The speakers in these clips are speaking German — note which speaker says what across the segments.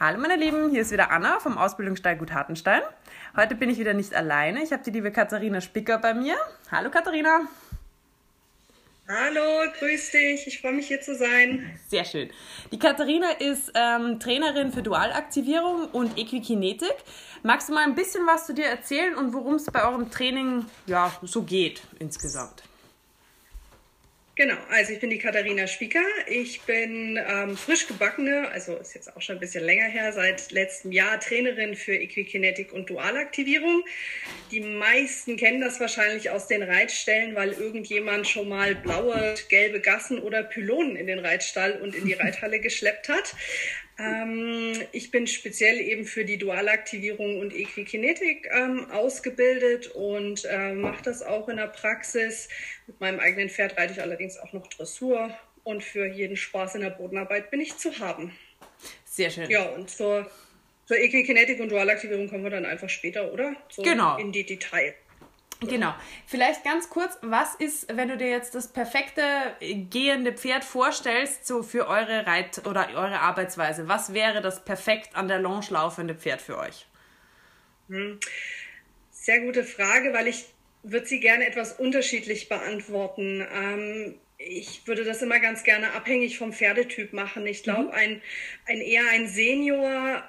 Speaker 1: Hallo meine Lieben, hier ist wieder Anna vom Ausbildungsstall Gut Hartenstein. Heute bin ich wieder nicht alleine. Ich habe die liebe Katharina Spicker bei mir. Hallo Katharina.
Speaker 2: Hallo, grüß dich. Ich freue mich hier zu sein.
Speaker 1: Sehr schön. Die Katharina ist ähm, Trainerin für Dualaktivierung und Equikinetik. Magst du mal ein bisschen was zu dir erzählen und worum es bei eurem Training ja, so geht insgesamt?
Speaker 2: Genau, also ich bin die Katharina Spieker. Ich bin ähm, frisch gebackene, also ist jetzt auch schon ein bisschen länger her, seit letztem Jahr Trainerin für Equikinetik und Dualaktivierung. Die meisten kennen das wahrscheinlich aus den Reitstellen, weil irgendjemand schon mal blaue, gelbe Gassen oder Pylonen in den Reitstall und in die Reithalle geschleppt hat. Ähm, ich bin speziell eben für die Dualaktivierung und Equikinetik ähm, ausgebildet und äh, mache das auch in der Praxis. Mit meinem eigenen Pferd reite ich allerdings auch noch Dressur und für jeden Spaß in der Bodenarbeit bin ich zu haben.
Speaker 1: Sehr schön.
Speaker 2: Ja, und zur, zur Equikinetik und Dualaktivierung kommen wir dann einfach später, oder?
Speaker 1: So genau.
Speaker 2: In die Details.
Speaker 1: Genau. Vielleicht ganz kurz, was ist, wenn du dir jetzt das perfekte gehende Pferd vorstellst, so für eure Reit- oder eure Arbeitsweise? Was wäre das perfekt an der Longe laufende Pferd für euch?
Speaker 2: Hm. Sehr gute Frage, weil ich würde sie gerne etwas unterschiedlich beantworten. Ähm, ich würde das immer ganz gerne abhängig vom Pferdetyp machen. Ich glaube, mhm. ein, ein eher ein Senior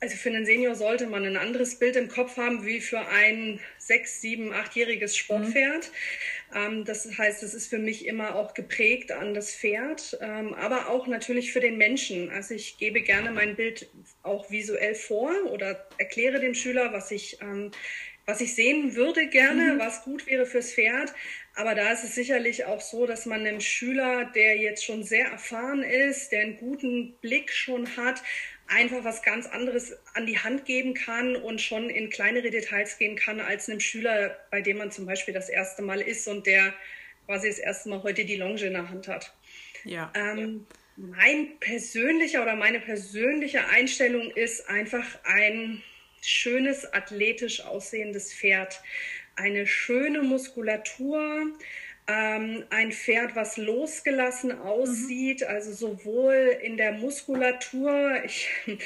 Speaker 2: also für einen Senior sollte man ein anderes Bild im Kopf haben wie für ein sechs, sieben, achtjähriges Sportpferd. Mhm. das heißt, es ist für mich immer auch geprägt an das Pferd, ähm, aber auch natürlich für den Menschen. Also ich gebe gerne mein Bild auch visuell vor oder erkläre dem Schüler, was ich, ähm, was ich sehen würde gerne, mhm. was gut wäre fürs Pferd. Aber da ist es sicherlich auch so, dass man einem Schüler, der jetzt schon sehr erfahren ist, der einen guten Blick schon hat, einfach was ganz anderes an die Hand geben kann und schon in kleinere Details gehen kann als einem Schüler, bei dem man zum Beispiel das erste Mal ist und der quasi das erste Mal heute die Longe in der Hand hat.
Speaker 1: Ja.
Speaker 2: Ähm, mein persönlicher oder meine persönliche Einstellung ist einfach ein schönes, athletisch aussehendes Pferd. Eine schöne Muskulatur, ähm, ein Pferd, was losgelassen aussieht, mhm. also sowohl in der Muskulatur, ich,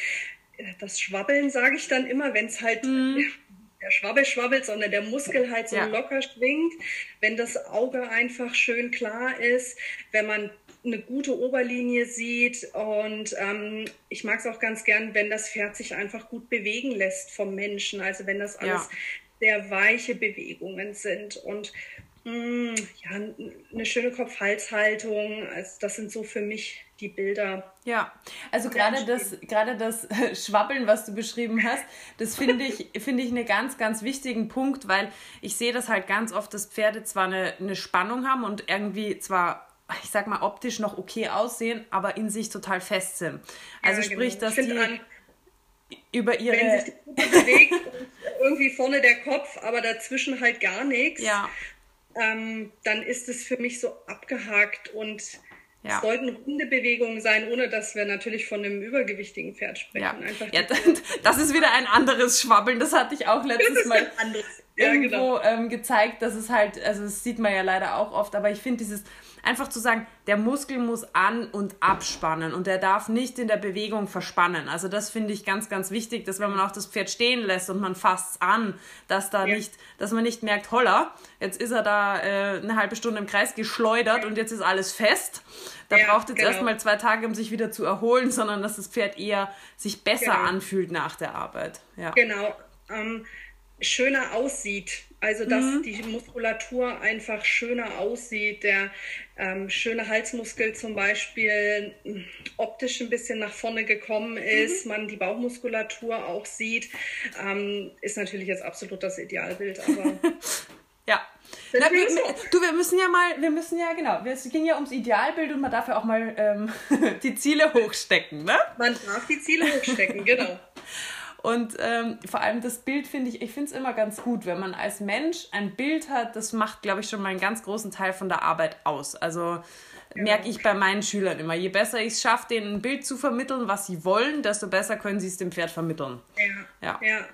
Speaker 2: das Schwabbeln sage ich dann immer, wenn es halt mhm. der Schwabbel schwabbelt, sondern der Muskel halt so ja. locker schwingt, wenn das Auge einfach schön klar ist, wenn man eine gute Oberlinie sieht und ähm, ich mag es auch ganz gern, wenn das Pferd sich einfach gut bewegen lässt vom Menschen, also wenn das alles ja. sehr weiche Bewegungen sind und ja, eine schöne Kopf-Hals-Haltung. Also das sind so für mich die Bilder.
Speaker 1: Ja, also gerade das, gerade das Schwabbeln, was du beschrieben hast, das finde ich, finde ich einen ganz, ganz wichtigen Punkt, weil ich sehe das halt ganz oft, dass Pferde zwar eine, eine Spannung haben und irgendwie zwar ich sag mal, optisch noch okay aussehen, aber in sich total fest sind. Also ja, sprich, genau. dass die an, über ihre...
Speaker 2: Wenn sich die bewegt irgendwie vorne der Kopf, aber dazwischen halt gar nichts.
Speaker 1: Ja
Speaker 2: ähm, dann ist es für mich so abgehakt und ja. Es sollten runde Bewegungen sein, ohne dass wir natürlich von einem übergewichtigen Pferd sprechen.
Speaker 1: Ja, Einfach ja das ist wieder ein anderes Schwabbeln. Das hatte ich auch letztes Mal ja, irgendwo genau. ähm, gezeigt, dass es halt, also das sieht man ja leider auch oft, aber ich finde dieses einfach zu sagen, der Muskel muss an- und abspannen und der darf nicht in der Bewegung verspannen. Also das finde ich ganz, ganz wichtig, dass wenn man auch das Pferd stehen lässt und man fasst an, dass da ja. nicht, dass man nicht merkt, holla, jetzt ist er da äh, eine halbe Stunde im Kreis geschleudert und jetzt ist alles fest. Da ja, braucht jetzt genau. erstmal zwei Tage, um sich wieder zu erholen, sondern dass das Pferd eher sich besser genau. anfühlt nach der Arbeit. Ja.
Speaker 2: Genau. Ähm, schöner aussieht. Also dass mhm. die Muskulatur einfach schöner aussieht. Der ähm, schöne Halsmuskel zum Beispiel hm, optisch ein bisschen nach vorne gekommen ist, mhm. man die Bauchmuskulatur auch sieht, ähm, ist natürlich jetzt absolut das Idealbild. Aber
Speaker 1: ja. Na, wir, du, wir müssen ja mal, wir müssen ja, genau, es ging ja ums Idealbild und man darf ja auch mal ähm, die Ziele hochstecken, ne?
Speaker 2: Man darf die Ziele hochstecken, genau.
Speaker 1: Und ähm, vor allem das Bild finde ich, ich finde es immer ganz gut, wenn man als Mensch ein Bild hat, das macht, glaube ich, schon mal einen ganz großen Teil von der Arbeit aus. Also merke ich bei meinen Schülern immer, je besser ich es schaffe, denen ein Bild zu vermitteln, was sie wollen, desto besser können sie es dem Pferd vermitteln.
Speaker 2: Ja. ja. ja.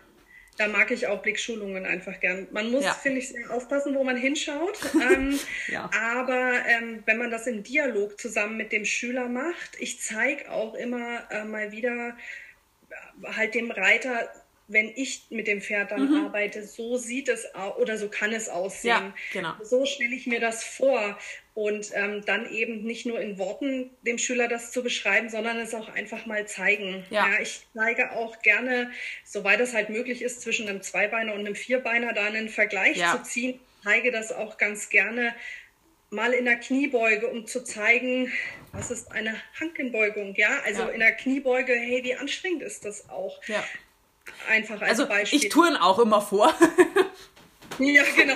Speaker 2: Da mag ich auch Blickschulungen einfach gern. Man muss, ja. finde ich, sehr aufpassen, wo man hinschaut. Ähm, ja. Aber ähm, wenn man das im Dialog zusammen mit dem Schüler macht, ich zeige auch immer äh, mal wieder, halt dem Reiter wenn ich mit dem Pferd dann mhm. arbeite, so sieht es oder so kann es aussehen. Ja, genau. So stelle ich mir das vor. Und ähm, dann eben nicht nur in Worten dem Schüler das zu beschreiben, sondern es auch einfach mal zeigen. Ja. ja ich zeige auch gerne, soweit es halt möglich ist, zwischen einem Zweibeiner und einem Vierbeiner da einen Vergleich ja. zu ziehen. Ich zeige das auch ganz gerne mal in der Kniebeuge, um zu zeigen, was ist eine Hankenbeugung, ja? Also ja. in der Kniebeuge, hey, wie anstrengend ist das auch? Ja.
Speaker 1: Einfach als also, Beispiel. Ich turn auch immer vor.
Speaker 2: Ja, genau.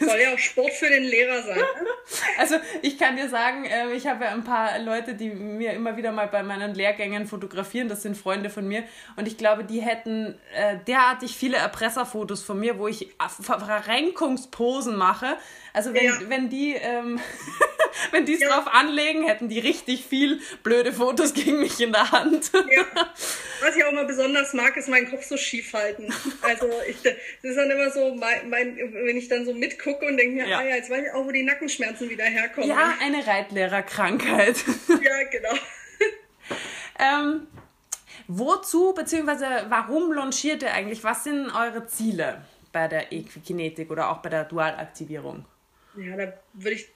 Speaker 2: Soll ja auch Sport für den Lehrer sein. Ne?
Speaker 1: Also ich kann dir sagen, ähm, ich habe ja ein paar Leute, die mir immer wieder mal bei meinen Lehrgängen fotografieren. Das sind Freunde von mir. Und ich glaube, die hätten äh, derartig viele Erpresserfotos von mir, wo ich Verrenkungsposen mache. Also wenn, ja. wenn die ähm, wenn die es ja. drauf anlegen, hätten die richtig viel blöde Fotos gegen mich in der Hand. Ja.
Speaker 2: Was ich auch immer besonders mag, ist meinen Kopf so schief halten. Also ich, das ist dann immer so, mein, mein, wenn ich dann so mitgucke und denke mir, ja. ah ja, jetzt weiß ich auch, wo die Nackenschmerzen wieder herkommen.
Speaker 1: Ja, eine Reitlehrerkrankheit.
Speaker 2: Ja, genau.
Speaker 1: ähm, wozu bzw. warum launchiert ihr eigentlich? Was sind eure Ziele bei der Equikinetik oder auch bei der Dualaktivierung?
Speaker 2: Ja, da würde ich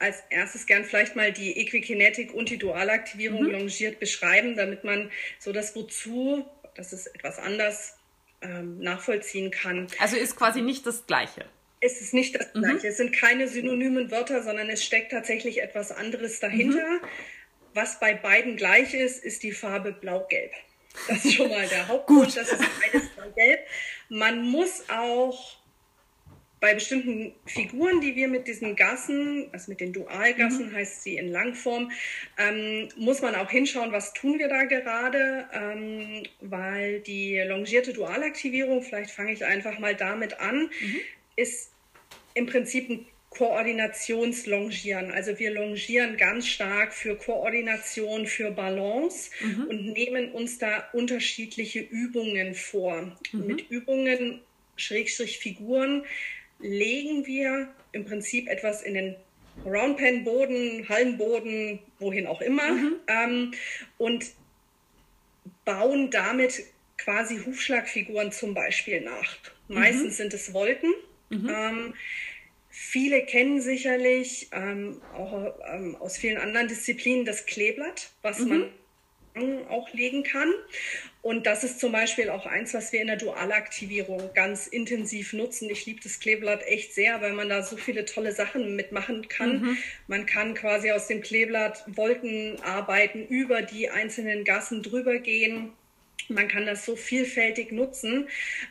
Speaker 2: als erstes gern vielleicht mal die Equikinetik und die Dualaktivierung mhm. longiert beschreiben, damit man so das Wozu, das ist etwas anders, ähm, nachvollziehen kann.
Speaker 1: Also ist quasi nicht das Gleiche.
Speaker 2: Es ist nicht das mhm. Gleiche. Mhm. Es sind keine synonymen Wörter, sondern es steckt tatsächlich etwas anderes dahinter. Mhm. Was bei beiden gleich ist, ist die Farbe blau-gelb. Das ist schon mal der Hauptgrund. das ist beides blau-gelb. Man muss auch bei bestimmten Figuren, die wir mit diesen Gassen, also mit den Dualgassen mhm. heißt sie in Langform, ähm, muss man auch hinschauen, was tun wir da gerade, ähm, weil die longierte Dualaktivierung, vielleicht fange ich einfach mal damit an, mhm. ist im Prinzip ein Koordinationslongieren. Also wir longieren ganz stark für Koordination, für Balance mhm. und nehmen uns da unterschiedliche Übungen vor. Mhm. Mit Übungen, Schrägstrich Figuren, legen wir im Prinzip etwas in den Roundpen-Boden, Hallenboden, wohin auch immer, mhm. ähm, und bauen damit quasi Hufschlagfiguren zum Beispiel nach. Meistens mhm. sind es Wolken. Mhm. Ähm, viele kennen sicherlich ähm, auch ähm, aus vielen anderen Disziplinen das Kleeblatt, was mhm. man auch legen kann. Und das ist zum Beispiel auch eins, was wir in der Dualaktivierung ganz intensiv nutzen. Ich liebe das Kleeblatt echt sehr, weil man da so viele tolle Sachen mitmachen kann. Mhm. Man kann quasi aus dem Kleeblatt Wolken arbeiten, über die einzelnen Gassen drüber gehen. Man kann das so vielfältig nutzen.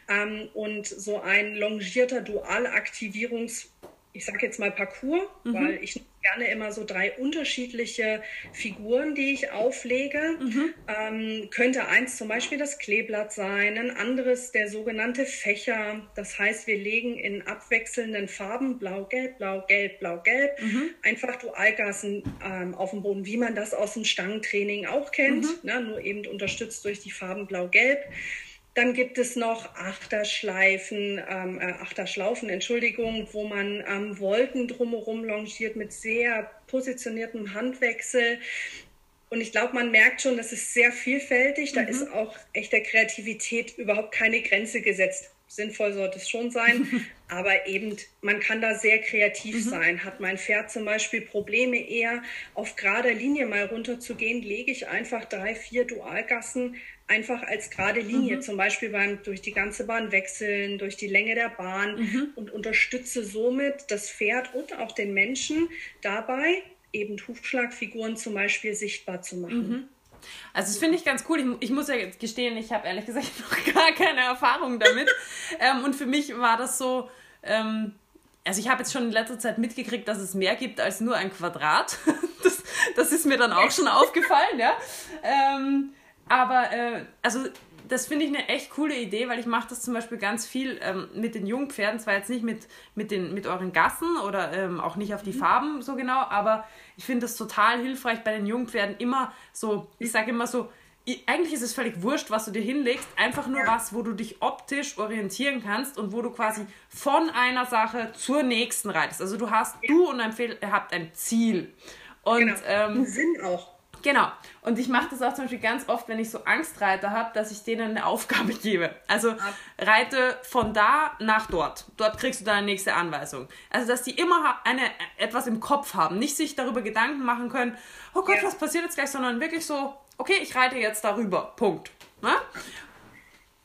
Speaker 2: Ähm, und so ein longierter Dualaktivierungs- ich sage jetzt mal Parcours, mhm. weil ich gerne immer so drei unterschiedliche Figuren, die ich auflege. Mhm. Ähm, könnte eins zum Beispiel das Kleeblatt sein, ein anderes der sogenannte Fächer. Das heißt, wir legen in abwechselnden Farben blau-gelb, blau-gelb, blau-gelb mhm. einfach Dualgassen ähm, auf dem Boden, wie man das aus dem Stangentraining auch kennt, mhm. ne, nur eben unterstützt durch die Farben blau-gelb. Dann gibt es noch Achterschleifen, ähm, äh, Achterschlaufen, Entschuldigung, wo man ähm, Wolken drumherum longiert mit sehr positioniertem Handwechsel. Und ich glaube, man merkt schon, das ist sehr vielfältig. Da mhm. ist auch echt der Kreativität überhaupt keine Grenze gesetzt. Sinnvoll sollte es schon sein, aber eben, man kann da sehr kreativ mhm. sein. Hat mein Pferd zum Beispiel Probleme eher auf gerader Linie mal runterzugehen, lege ich einfach drei, vier Dualgassen einfach als gerade Linie, mhm. zum Beispiel beim durch die ganze Bahn wechseln, durch die Länge der Bahn mhm. und unterstütze somit das Pferd und auch den Menschen dabei, eben Hufschlagfiguren zum Beispiel sichtbar zu machen. Mhm.
Speaker 1: Also das finde ich ganz cool. Ich, ich, muss ja gestehen, ich habe ehrlich gesagt noch gar keine Erfahrung damit. ähm, und für mich war das so, ähm, also ich habe jetzt schon in letzter Zeit mitgekriegt, dass es mehr gibt als nur ein Quadrat. das, das ist mir dann auch schon aufgefallen, ja. Ähm, aber äh, also das finde ich eine echt coole Idee, weil ich mache das zum Beispiel ganz viel ähm, mit den Jungpferden, zwar jetzt nicht mit, mit, den, mit euren Gassen oder ähm, auch nicht auf die mhm. Farben so genau, aber ich finde das total hilfreich bei den Jungpferden immer so, ich sage immer so, eigentlich ist es völlig wurscht, was du dir hinlegst, einfach nur was, wo du dich optisch orientieren kannst und wo du quasi von einer Sache zur nächsten reitest. Also du hast, du und dein Pferd habt ein Ziel. Und, genau.
Speaker 2: ähm, Sinn auch.
Speaker 1: Genau. Und ich mache das auch zum Beispiel ganz oft, wenn ich so Angstreiter habe, dass ich denen eine Aufgabe gebe. Also reite von da nach dort. Dort kriegst du deine nächste Anweisung. Also dass die immer eine, etwas im Kopf haben. Nicht sich darüber Gedanken machen können, oh Gott, ja. was passiert jetzt gleich, sondern wirklich so, okay, ich reite jetzt darüber. Punkt. Na?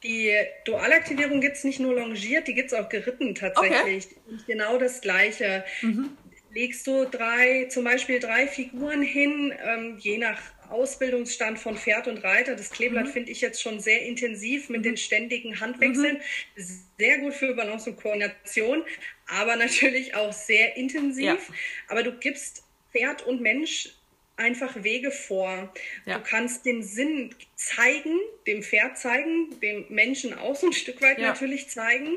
Speaker 2: Die Dualaktivierung gibt es nicht nur longiert, die gibt es auch geritten tatsächlich. Okay. Und genau das Gleiche. Mhm legst du drei, zum Beispiel drei Figuren hin, ähm, je nach Ausbildungsstand von Pferd und Reiter. Das Kleeblatt mhm. finde ich jetzt schon sehr intensiv mit mhm. den ständigen Handwechseln. Mhm. Sehr gut für Balance und Koordination, aber natürlich auch sehr intensiv. Ja. Aber du gibst Pferd und Mensch einfach Wege vor. Ja. Du kannst den Sinn zeigen, dem Pferd zeigen, dem Menschen auch so ein Stück weit ja. natürlich zeigen.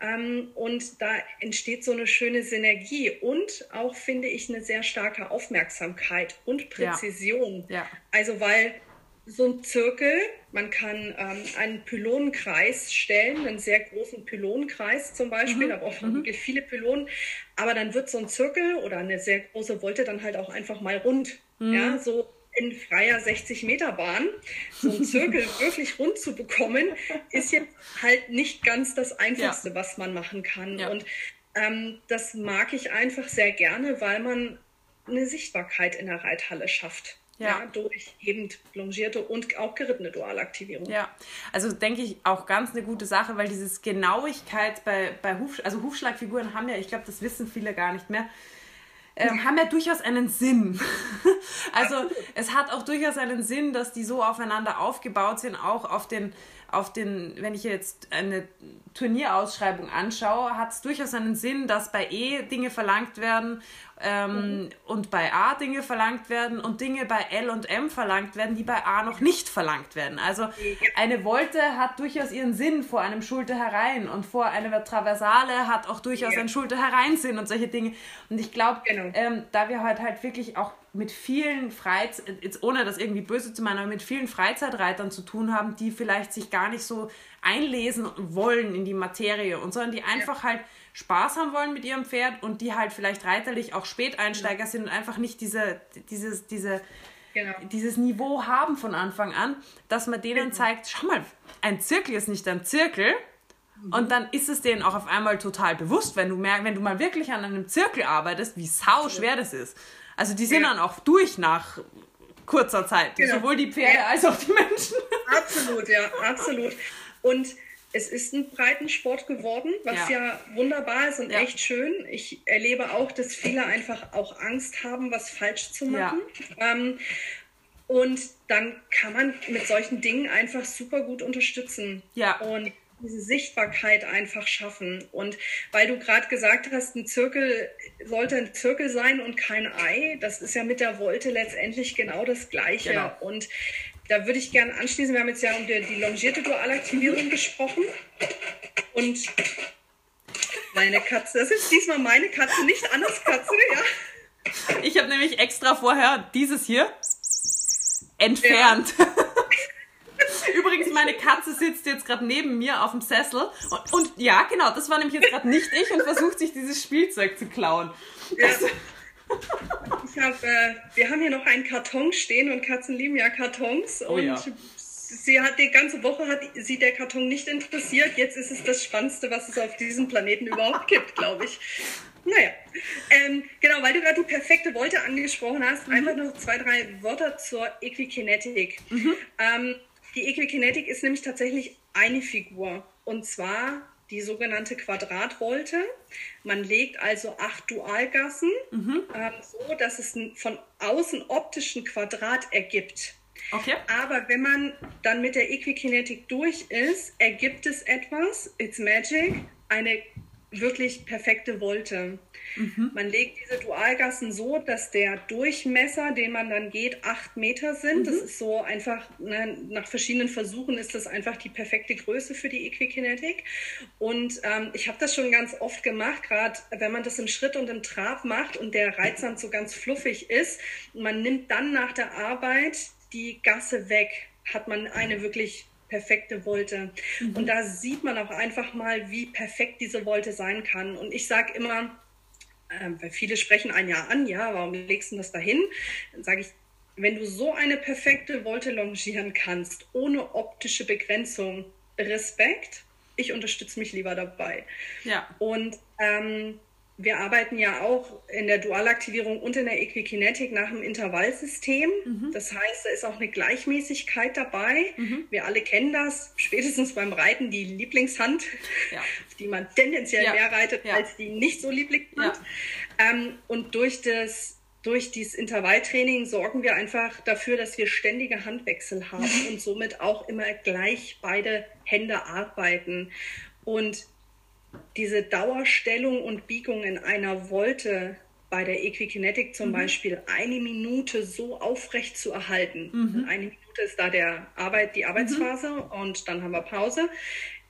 Speaker 2: Ähm, und da entsteht so eine schöne Synergie und auch, finde ich, eine sehr starke Aufmerksamkeit und Präzision. Ja. Ja. Also, weil so ein Zirkel, man kann ähm, einen Pylonenkreis stellen, einen sehr großen Pylonenkreis zum Beispiel, mhm. da braucht man mhm. wirklich viele Pylonen, aber dann wird so ein Zirkel oder eine sehr große Wolte dann halt auch einfach mal rund. Mhm. Ja, so in freier 60 Meter Bahn so einen Zirkel wirklich rund zu bekommen, ist jetzt halt nicht ganz das Einfachste, ja. was man machen kann. Ja. Und ähm, das mag ich einfach sehr gerne, weil man eine Sichtbarkeit in der Reithalle schafft. Ja. ja. durch eben longierte und auch gerittene Dualaktivierung.
Speaker 1: Ja, also denke ich auch ganz eine gute Sache, weil dieses Genauigkeit bei, bei Huf, also Hufschlagfiguren haben ja, ich glaube, das wissen viele gar nicht mehr, ähm, haben ja durchaus einen Sinn. also es hat auch durchaus einen Sinn, dass die so aufeinander aufgebaut sind, auch auf den, auf den, wenn ich jetzt eine Turnierausschreibung anschaue, hat es durchaus einen Sinn, dass bei E Dinge verlangt werden ähm, mhm. und bei A Dinge verlangt werden und Dinge bei L und M verlangt werden, die bei A noch nicht verlangt werden. Also eine Wolte hat durchaus ihren Sinn vor einem Schulter herein und vor einer Traversale hat auch durchaus ja. ein Schulter hereinsinn und solche Dinge. Und ich glaube, genau. ähm, da wir heute halt wirklich auch mit vielen Freizeit, jetzt ohne das irgendwie böse zu meinen, aber mit vielen Freizeitreitern zu tun haben, die vielleicht sich gar nicht so einlesen wollen in die Materie und sondern die einfach halt Spaß haben wollen mit ihrem Pferd und die halt vielleicht reiterlich auch Späteinsteiger sind und einfach nicht diese, dieses, diese, genau. dieses Niveau haben von Anfang an, dass man denen genau. zeigt, schau mal, ein Zirkel ist nicht ein Zirkel. Und dann ist es denen auch auf einmal total bewusst, wenn du, merkst, wenn du mal wirklich an einem Zirkel arbeitest, wie sau schwer das ist. Also die sind ja. dann auch durch nach kurzer Zeit, genau. sowohl die Pferde ja. als auch die Menschen.
Speaker 2: Absolut, ja, absolut. Und es ist ein Breitensport geworden, was ja, ja wunderbar ist und echt schön. Ich erlebe auch, dass viele einfach auch Angst haben, was falsch zu machen. Ähm, und dann kann man mit solchen Dingen einfach super gut unterstützen. Ja. Und diese Sichtbarkeit einfach schaffen. Und weil du gerade gesagt hast, ein Zirkel sollte ein Zirkel sein und kein Ei, das ist ja mit der Wolte letztendlich genau das Gleiche. Genau. Und da würde ich gerne anschließen. Wir haben jetzt ja um die, die longierte Dualaktivierung gesprochen. Und meine Katze, das ist diesmal meine Katze, nicht Annas Katze, ja.
Speaker 1: Ich habe nämlich extra vorher dieses hier entfernt. Ja. Meine Katze sitzt jetzt gerade neben mir auf dem Sessel. Und, und, ja, genau, das war nämlich jetzt gerade nicht ich und versucht sich dieses Spielzeug zu klauen. Ja. Also,
Speaker 2: hab, äh, wir haben hier noch einen Karton stehen und Katzen lieben ja Kartons. Oh, und ja. sie hat die ganze Woche hat sie der Karton nicht interessiert. Jetzt ist es das Spannendste, was es auf diesem Planeten überhaupt gibt, glaube ich. Naja, ähm, genau, weil du gerade die perfekte Wolte angesprochen hast, mhm. einfach noch zwei, drei Wörter zur Equikinetik. Mhm. Ähm, die Equikinetik ist nämlich tatsächlich eine Figur. Und zwar die sogenannte Quadratvolte. Man legt also acht Dualgassen, mhm. ähm, so dass es von außen optischen Quadrat ergibt. Okay. Aber wenn man dann mit der Equikinetik durch ist, ergibt es etwas, it's magic, eine wirklich perfekte Wolte. Mhm. Man legt diese Dualgassen so, dass der Durchmesser, den man dann geht, acht Meter sind. Mhm. Das ist so einfach, ne, nach verschiedenen Versuchen ist das einfach die perfekte Größe für die Equikinetik. Und ähm, ich habe das schon ganz oft gemacht, gerade wenn man das im Schritt und im Trab macht und der Reitsand so ganz fluffig ist. Man nimmt dann nach der Arbeit die Gasse weg, hat man eine wirklich perfekte Wolte. Mhm. Und da sieht man auch einfach mal, wie perfekt diese Wolte sein kann. Und ich sage immer, äh, weil viele sprechen ein Jahr an, ja, warum legst du das dahin? Dann sage ich, wenn du so eine perfekte Wolte longieren kannst, ohne optische Begrenzung, Respekt. Ich unterstütze mich lieber dabei. Ja. Und ähm, wir arbeiten ja auch in der Dualaktivierung und in der Equikinetik nach dem Intervallsystem. Mhm. Das heißt, da ist auch eine Gleichmäßigkeit dabei. Mhm. Wir alle kennen das, spätestens beim Reiten die Lieblingshand, ja. die man tendenziell ja. mehr reitet ja. als die nicht so Lieblingshand. Ähm, und durch das durch dieses Intervalltraining sorgen wir einfach dafür, dass wir ständige Handwechsel haben und somit auch immer gleich beide Hände arbeiten. Und diese Dauerstellung und Biegung in einer Wolte bei der Equikinetik zum mhm. Beispiel eine Minute so aufrecht zu erhalten. Mhm. Eine Minute ist da der Arbeit, die Arbeitsphase mhm. und dann haben wir Pause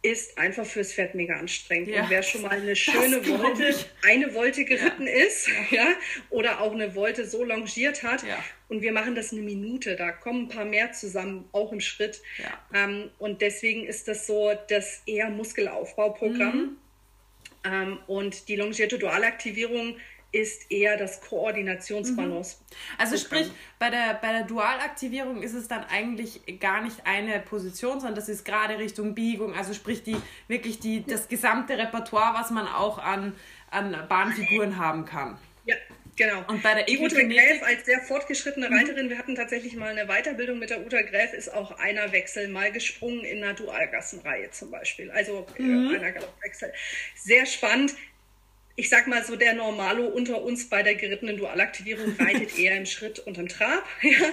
Speaker 2: ist einfach fürs Pferd mega anstrengend. Ja, und wer schon mal eine schöne Wolte, eine Wolte geritten ja. ist, ja. ja. oder auch eine Wolte so longiert hat, und wir machen das eine Minute, da kommen ein paar mehr zusammen, auch im Schritt. Ähm, und deswegen ist das so das eher Muskelaufbauprogramm. Ähm, und die longierte Dualaktivierung ist eher das Koordinationsbalance. Mhm.
Speaker 1: Also sprich, bei der, bei der Dualaktivierung ist es dann eigentlich gar nicht eine Position, sondern das ist gerade Richtung Biegung, also sprich die wirklich die, das gesamte Repertoire, was man auch an, an Bahnfiguren haben kann.
Speaker 2: Ja, Genau. Und bei der die Uta Gräf als sehr fortgeschrittene mhm. Reiterin, wir hatten tatsächlich mal eine Weiterbildung mit der Uta Gräf, ist auch einer Wechsel mal gesprungen in einer Dualgassenreihe zum Beispiel. Also äh, mhm. einer Galoppwechsel. Sehr spannend ich sag mal so, der Normalo unter uns bei der gerittenen Dualaktivierung reitet eher im Schritt und im Trab, ja?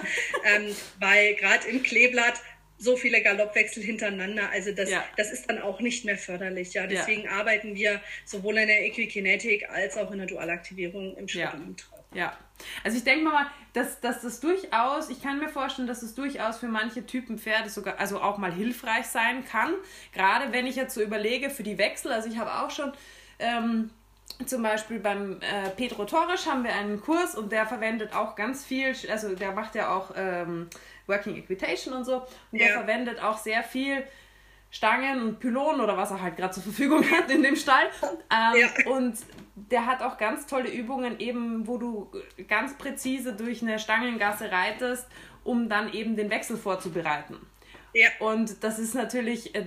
Speaker 2: ähm, weil gerade im Kleeblatt so viele Galoppwechsel hintereinander, also das, ja. das ist dann auch nicht mehr förderlich. Ja, deswegen ja. arbeiten wir sowohl in der Equikinetik als auch in der Dualaktivierung im Schritt ja. und im Trab.
Speaker 1: Ja, also ich denke mal, dass, dass das durchaus, ich kann mir vorstellen, dass es durchaus für manche Typen Pferde sogar, also auch mal hilfreich sein kann. Gerade wenn ich jetzt so überlege für die Wechsel, also ich habe auch schon ähm, zum Beispiel beim äh, Pedro Torres haben wir einen Kurs und der verwendet auch ganz viel, also der macht ja auch ähm, Working Equitation und so und der verwendet auch sehr viel Stangen und Pylonen oder was er halt gerade zur Verfügung hat in dem Stall. Ähm, ja. Und der hat auch ganz tolle Übungen, eben wo du ganz präzise durch eine Stangengasse reitest, um dann eben den Wechsel vorzubereiten. Ja. Und das ist natürlich, äh,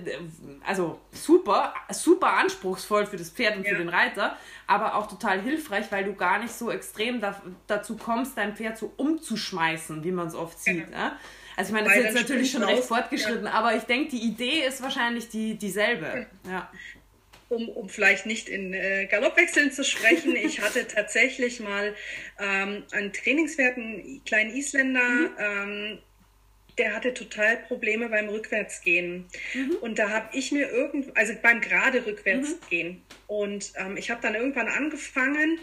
Speaker 1: also super, super anspruchsvoll für das Pferd und ja. für den Reiter, aber auch total hilfreich, weil du gar nicht so extrem da, dazu kommst, dein Pferd so umzuschmeißen, wie man es oft sieht. Genau. Ja. Also ich meine, das ist jetzt natürlich schon recht fortgeschritten, aber ich denke, die Idee ist wahrscheinlich die, dieselbe. Ja.
Speaker 2: Um, um vielleicht nicht in äh, Galoppwechseln zu sprechen, ich hatte tatsächlich mal ähm, einen Trainingswert, einen kleinen Isländer, mhm. ähm, der hatte total Probleme beim Rückwärtsgehen. Mhm. Und da habe ich mir irgend, also beim gerade Rückwärtsgehen. Mhm. Und ähm, ich habe dann irgendwann angefangen,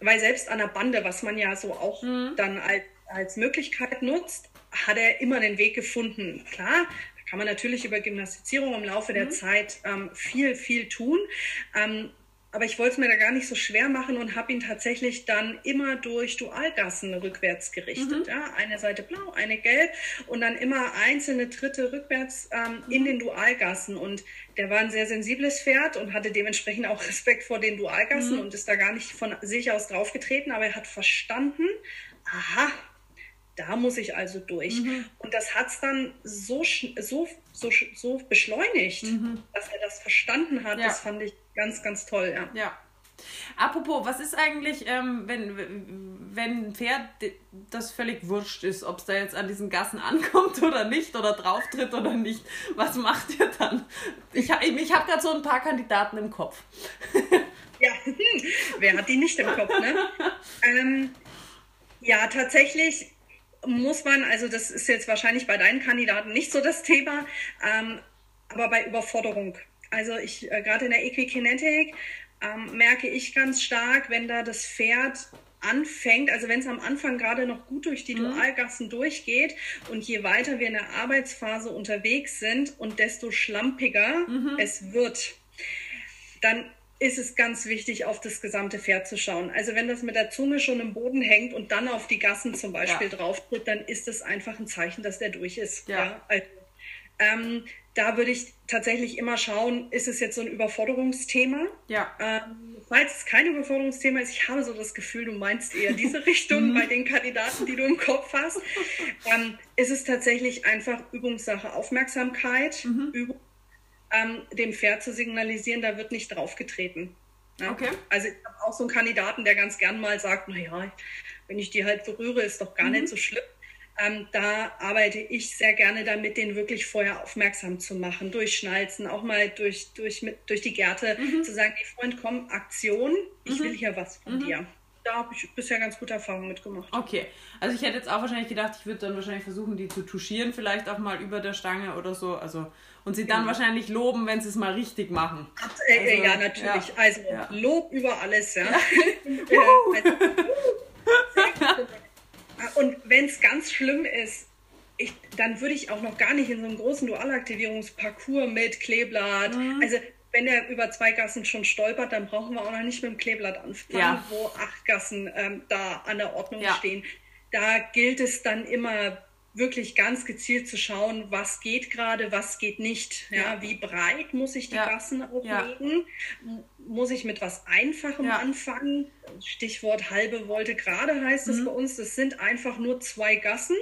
Speaker 2: weil selbst an der Bande, was man ja so auch mhm. dann als, als Möglichkeit nutzt, hat er immer den Weg gefunden. Klar, da kann man natürlich über Gymnastizierung im Laufe der mhm. Zeit ähm, viel, viel tun. Ähm, aber ich wollte es mir da gar nicht so schwer machen und habe ihn tatsächlich dann immer durch Dualgassen rückwärts gerichtet. Mhm. Ja, eine Seite blau, eine gelb und dann immer einzelne Tritte rückwärts ähm, mhm. in den Dualgassen. Und der war ein sehr sensibles Pferd und hatte dementsprechend auch Respekt vor den Dualgassen mhm. und ist da gar nicht von sich aus draufgetreten, aber er hat verstanden, aha, da muss ich also durch. Mhm. Und das hat es dann so, so, so, so beschleunigt, mhm. dass er das verstanden hat. Ja. Das fand ich ganz, ganz toll, ja.
Speaker 1: Ja. Apropos, was ist eigentlich, ähm, wenn, wenn ein Pferd das völlig wurscht ist, ob es da jetzt an diesen Gassen ankommt oder nicht oder drauftritt oder nicht? Was macht ihr dann? Ich, ich habe gerade so ein paar Kandidaten im Kopf.
Speaker 2: ja, wer hat die nicht im Kopf, ne? ähm, ja, tatsächlich muss man, also das ist jetzt wahrscheinlich bei deinen Kandidaten nicht so das Thema, ähm, aber bei Überforderung also ich äh, gerade in der Equikinetik ähm, merke ich ganz stark, wenn da das Pferd anfängt, also wenn es am Anfang gerade noch gut durch die mhm. Dualgassen durchgeht und je weiter wir in der Arbeitsphase unterwegs sind und desto schlampiger mhm. es wird, dann ist es ganz wichtig, auf das gesamte Pferd zu schauen. Also wenn das mit der Zunge schon im Boden hängt und dann auf die Gassen zum Beispiel ja. drauf tritt, dann ist das einfach ein Zeichen, dass der durch ist. Ja. ja? Also Ähm, da würde ich tatsächlich immer schauen, ist es jetzt so ein Überforderungsthema? Ja. Ähm, falls es kein Überforderungsthema ist, ich habe so das Gefühl, du meinst eher diese Richtung mhm. bei den Kandidaten, die du im Kopf hast, ähm, ist es tatsächlich einfach Übungssache, Aufmerksamkeit, mhm. Übung, ähm, dem Pferd zu signalisieren, da wird nicht draufgetreten. Ja? Okay. Also ich habe auch so einen Kandidaten, der ganz gern mal sagt, naja, wenn ich die halt berühre, ist doch gar mhm. nicht so schlimm. Ähm, da arbeite ich sehr gerne damit, den wirklich vorher aufmerksam zu machen, durch Schnalzen, auch mal durch, durch, mit, durch die Gärte, mhm. zu sagen, hey Freund, komm, Aktion, ich mhm. will hier was von mhm. dir. Da habe ich bisher ganz gute Erfahrungen mitgemacht.
Speaker 1: Okay, also ich hätte jetzt auch wahrscheinlich gedacht, ich würde dann wahrscheinlich versuchen, die zu touchieren, vielleicht auch mal über der Stange oder so, also und sie dann ja. wahrscheinlich loben, wenn sie es mal richtig machen.
Speaker 2: Äh, also, ja, natürlich. Ja. Also ja. Lob über alles, ja. Also, und wenn es ganz schlimm ist, ich, dann würde ich auch noch gar nicht in so einem großen Dualaktivierungsparcours mit Kleeblatt. Mhm. Also wenn er über zwei Gassen schon stolpert, dann brauchen wir auch noch nicht mit dem Kleeblatt anfangen, ja. wo acht Gassen ähm, da an der Ordnung ja. stehen. Da gilt es dann immer wirklich ganz gezielt zu schauen, was geht gerade, was geht nicht. Ja, ja. wie breit muss ich die ja. Gassen auflegen? Ja. Muss ich mit was Einfachem anfangen? Stichwort halbe Wolte gerade heißt es mhm. bei uns. Das sind einfach nur zwei Gassen.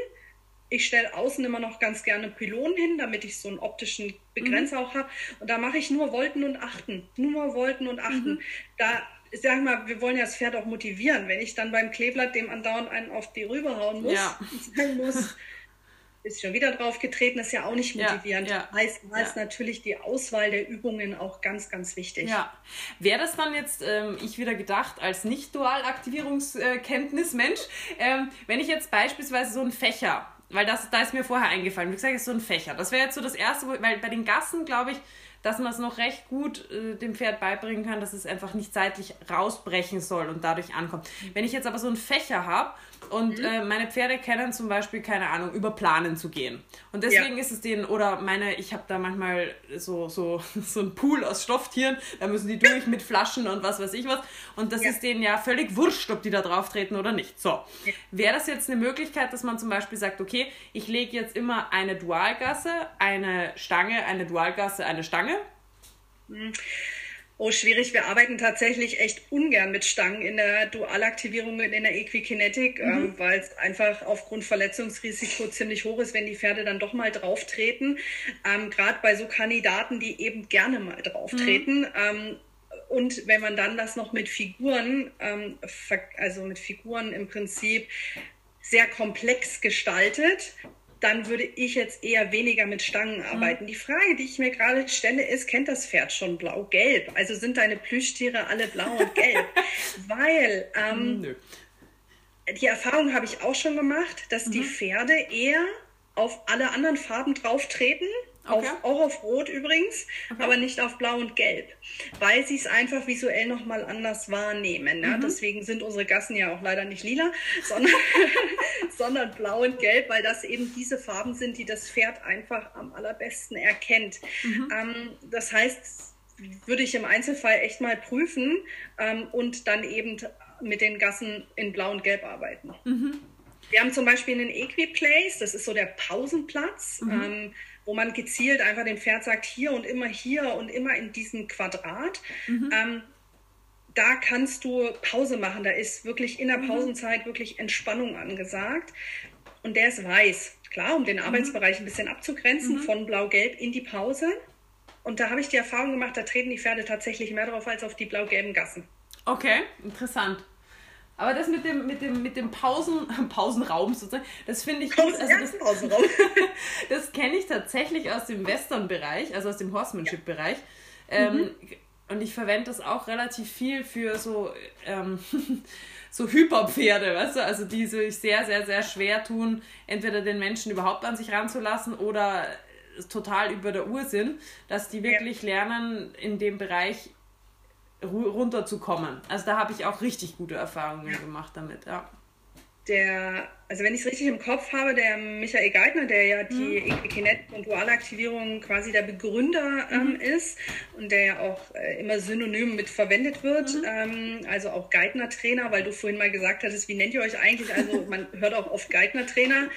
Speaker 2: Ich stelle außen immer noch ganz gerne Pylonen hin, damit ich so einen optischen Begrenzer mhm. auch habe. Und da mache ich nur Volten und Achten. Nur Volten und Achten. Mhm. Da sag mal, wir wollen ja das Pferd auch motivieren. Wenn ich dann beim Kleeblatt dem andauernd einen auf die rüberhauen muss, ja. sagen muss, ist schon wieder drauf getreten, ist ja auch nicht motivierend. Ja, ja, heißt, da ist natürlich die Auswahl der Übungen auch ganz, ganz wichtig.
Speaker 1: Ja. Wäre das dann jetzt, ähm, ich wieder gedacht, als Nicht-Dual-Aktivierungskenntnis-Mensch, ähm, wenn ich jetzt beispielsweise so einen Fächer, weil das, da ist mir vorher eingefallen, wie gesagt, ist so ein Fächer. Das wäre jetzt so das Erste, weil bei den Gassen, glaube ich, dass man es noch recht gut äh, dem Pferd beibringen kann, dass es einfach nicht seitlich rausbrechen soll und dadurch ankommt. Wenn ich jetzt aber so einen Fächer habe und mhm. äh, meine Pferde kennen zum Beispiel, keine Ahnung, über Planen zu gehen. Und deswegen ja. ist es denen, oder meine, ich habe da manchmal so, so, so einen Pool aus Stofftieren, da müssen die durch mit Flaschen und was weiß ich was. Und das ja. ist denen ja völlig wurscht, ob die da drauf treten oder nicht. So, ja. wäre das jetzt eine Möglichkeit, dass man zum Beispiel sagt, okay, ich lege jetzt immer eine Dualgasse, eine Stange, eine Dualgasse, eine Stange.
Speaker 2: Mhm. Oh, schwierig. Wir arbeiten tatsächlich echt ungern mit Stangen in der Dualaktivierung in der Equikinetik, mhm. ähm, weil es einfach aufgrund Verletzungsrisiko ziemlich hoch ist, wenn die Pferde dann doch mal drauf treten. Ähm, Gerade bei so Kandidaten, die eben gerne mal drauf treten. Mhm. Ähm, und wenn man dann das noch mit Figuren, ähm, also mit Figuren im Prinzip sehr komplex gestaltet, dann würde ich jetzt eher weniger mit Stangen mhm. arbeiten. Mhm. Die Frage, die ich mir gerade stelle, ist, kennt das Pferd schon blau-gelb? Also sind deine Plüschtiere alle blau und gelb? Weil ähm, Nö. die Erfahrung habe ich auch schon gemacht, dass mhm. die Pferde eher auf alle anderen Farben drauf treten Okay. Auf, auch auf Rot übrigens, okay. aber nicht auf Blau und Gelb, weil sie es einfach visuell nochmal anders wahrnehmen. Ja? Mhm. Deswegen sind unsere Gassen ja auch leider nicht lila, sondern, sondern Blau und Gelb, weil das eben diese Farben sind, die das Pferd einfach am allerbesten erkennt. Mhm. Ähm, das heißt, würde ich im Einzelfall echt mal prüfen ähm, und dann eben mit den Gassen in Blau und Gelb arbeiten. Mhm. Wir haben zum Beispiel einen Equiplace, das ist so der Pausenplatz. Mhm. Ähm, wo man gezielt einfach dem Pferd sagt, hier und immer hier und immer in diesem Quadrat. Mhm. Ähm, da kannst du Pause machen. Da ist wirklich in der mhm. Pausenzeit wirklich Entspannung angesagt. Und der ist weiß. Klar, um den mhm. Arbeitsbereich ein bisschen abzugrenzen, mhm. von blau-gelb in die Pause. Und da habe ich die Erfahrung gemacht, da treten die Pferde tatsächlich mehr drauf als auf die blau-gelben Gassen.
Speaker 1: Okay, interessant. Aber das mit dem, mit dem, mit dem Pausen, Pausenraum sozusagen, das finde ich gut. Also das, Pausenraum. das kenne ich tatsächlich aus dem Western-Bereich, also aus dem Horsemanship-Bereich. Ähm, mhm. Und ich verwende das auch relativ viel für so, ähm, so Hyperpferde, weißt du? Also die sich sehr, sehr, sehr schwer tun, entweder den Menschen überhaupt an sich ranzulassen oder total über der Uhr sind, dass die wirklich ja. lernen, in dem Bereich runterzukommen. Also da habe ich auch richtig gute Erfahrungen ja. gemacht damit, ja.
Speaker 2: der, also wenn ich es richtig im Kopf habe, der Michael Geithner, der ja die mhm. Equikinet und Dualaktivierung quasi der Begründer ähm, mhm. ist und der ja auch äh, immer synonym mit verwendet wird, mhm. ähm, also auch Geithner-Trainer, weil du vorhin mal gesagt hattest, wie nennt ihr euch eigentlich? Also man hört auch oft Geithner-Trainer.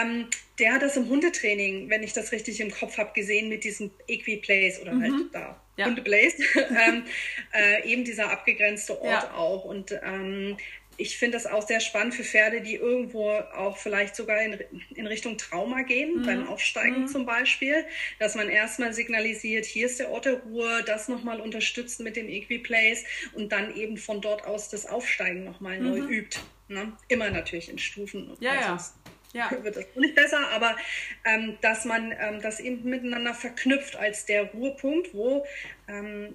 Speaker 2: Ähm, der hat das im Hundetraining, wenn ich das richtig im Kopf habe, gesehen mit diesem Equiplace oder halt mhm. da ja. Hundeplace, ähm, äh, eben dieser abgegrenzte Ort ja. auch und ähm, ich finde das auch sehr spannend für Pferde, die irgendwo auch vielleicht sogar in, in Richtung Trauma gehen, mhm. beim Aufsteigen mhm. zum Beispiel, dass man erstmal signalisiert, hier ist der Ort der Ruhe, das nochmal unterstützt mit dem Equiplace und dann eben von dort aus das Aufsteigen nochmal mhm. neu übt. Ne? Immer natürlich in Stufen.
Speaker 1: Ja, ja.
Speaker 2: Ja. wird das nicht besser, aber ähm, dass man ähm, das eben miteinander verknüpft als der Ruhepunkt, wo ähm,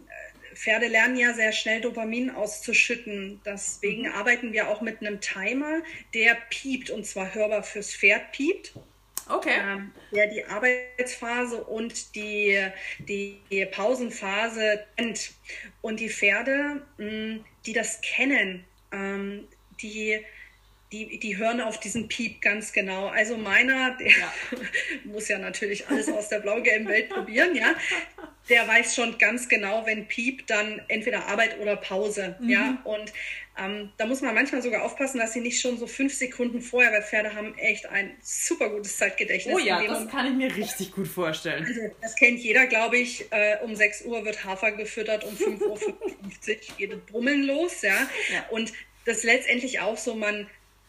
Speaker 2: Pferde lernen ja sehr schnell Dopamin auszuschütten. Deswegen mhm. arbeiten wir auch mit einem Timer, der piept und zwar hörbar fürs Pferd piept.
Speaker 1: Okay.
Speaker 2: Ähm, der die Arbeitsphase und die, die, Pausenphase kennt. Und die Pferde, mh, die das kennen, ähm, die die, die hören auf diesen Piep ganz genau. Also meiner, der ja. muss ja natürlich alles aus der blau-gelben Welt probieren, ja. Der weiß schon ganz genau, wenn Piep, dann entweder Arbeit oder Pause, mhm. ja. Und ähm, da muss man manchmal sogar aufpassen, dass sie nicht schon so fünf Sekunden vorher, weil Pferde haben echt ein super gutes Zeitgedächtnis.
Speaker 1: Oh ja, das kann ich mir richtig gut vorstellen.
Speaker 2: Also, das kennt jeder, glaube ich. Äh, um 6 Uhr wird Hafer gefüttert, um 5.55 Uhr geht es Brummeln los, ja. ja. Und das ist letztendlich auch so, man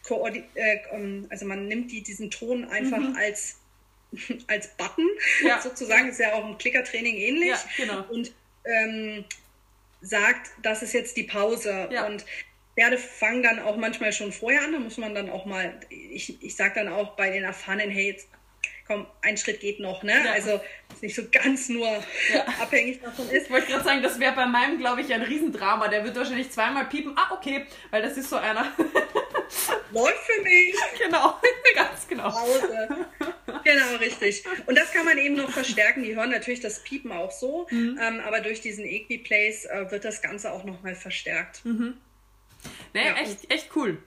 Speaker 2: äh, ähm, also man nimmt die, diesen Ton einfach mhm. als, als Button, ja. sozusagen, ist ja auch im Klickertraining ähnlich. Ja,
Speaker 1: genau.
Speaker 2: Und ähm, sagt, das ist jetzt die Pause. Ja. Und Pferde fangen dann auch manchmal schon vorher an, da muss man dann auch mal, ich, ich sage dann auch bei den Erfahrenen, hey, jetzt komm, ein Schritt geht noch, ne? Ja. Also nicht so ganz nur ja. abhängig davon ist.
Speaker 1: Ich wollte gerade sagen, das wäre bei meinem, glaube ich, ein Riesendrama. Der wird wahrscheinlich zweimal piepen. Ah, okay, weil das ist so einer.
Speaker 2: Läuft für mich.
Speaker 1: Genau, ganz genau.
Speaker 2: Pause. Genau, richtig. Und das kann man eben noch verstärken. Die hören natürlich das Piepen auch so, mhm. ähm, aber durch diesen Equiplace äh, wird das Ganze auch nochmal verstärkt.
Speaker 1: Mhm. Naja, ja. echt, echt cool.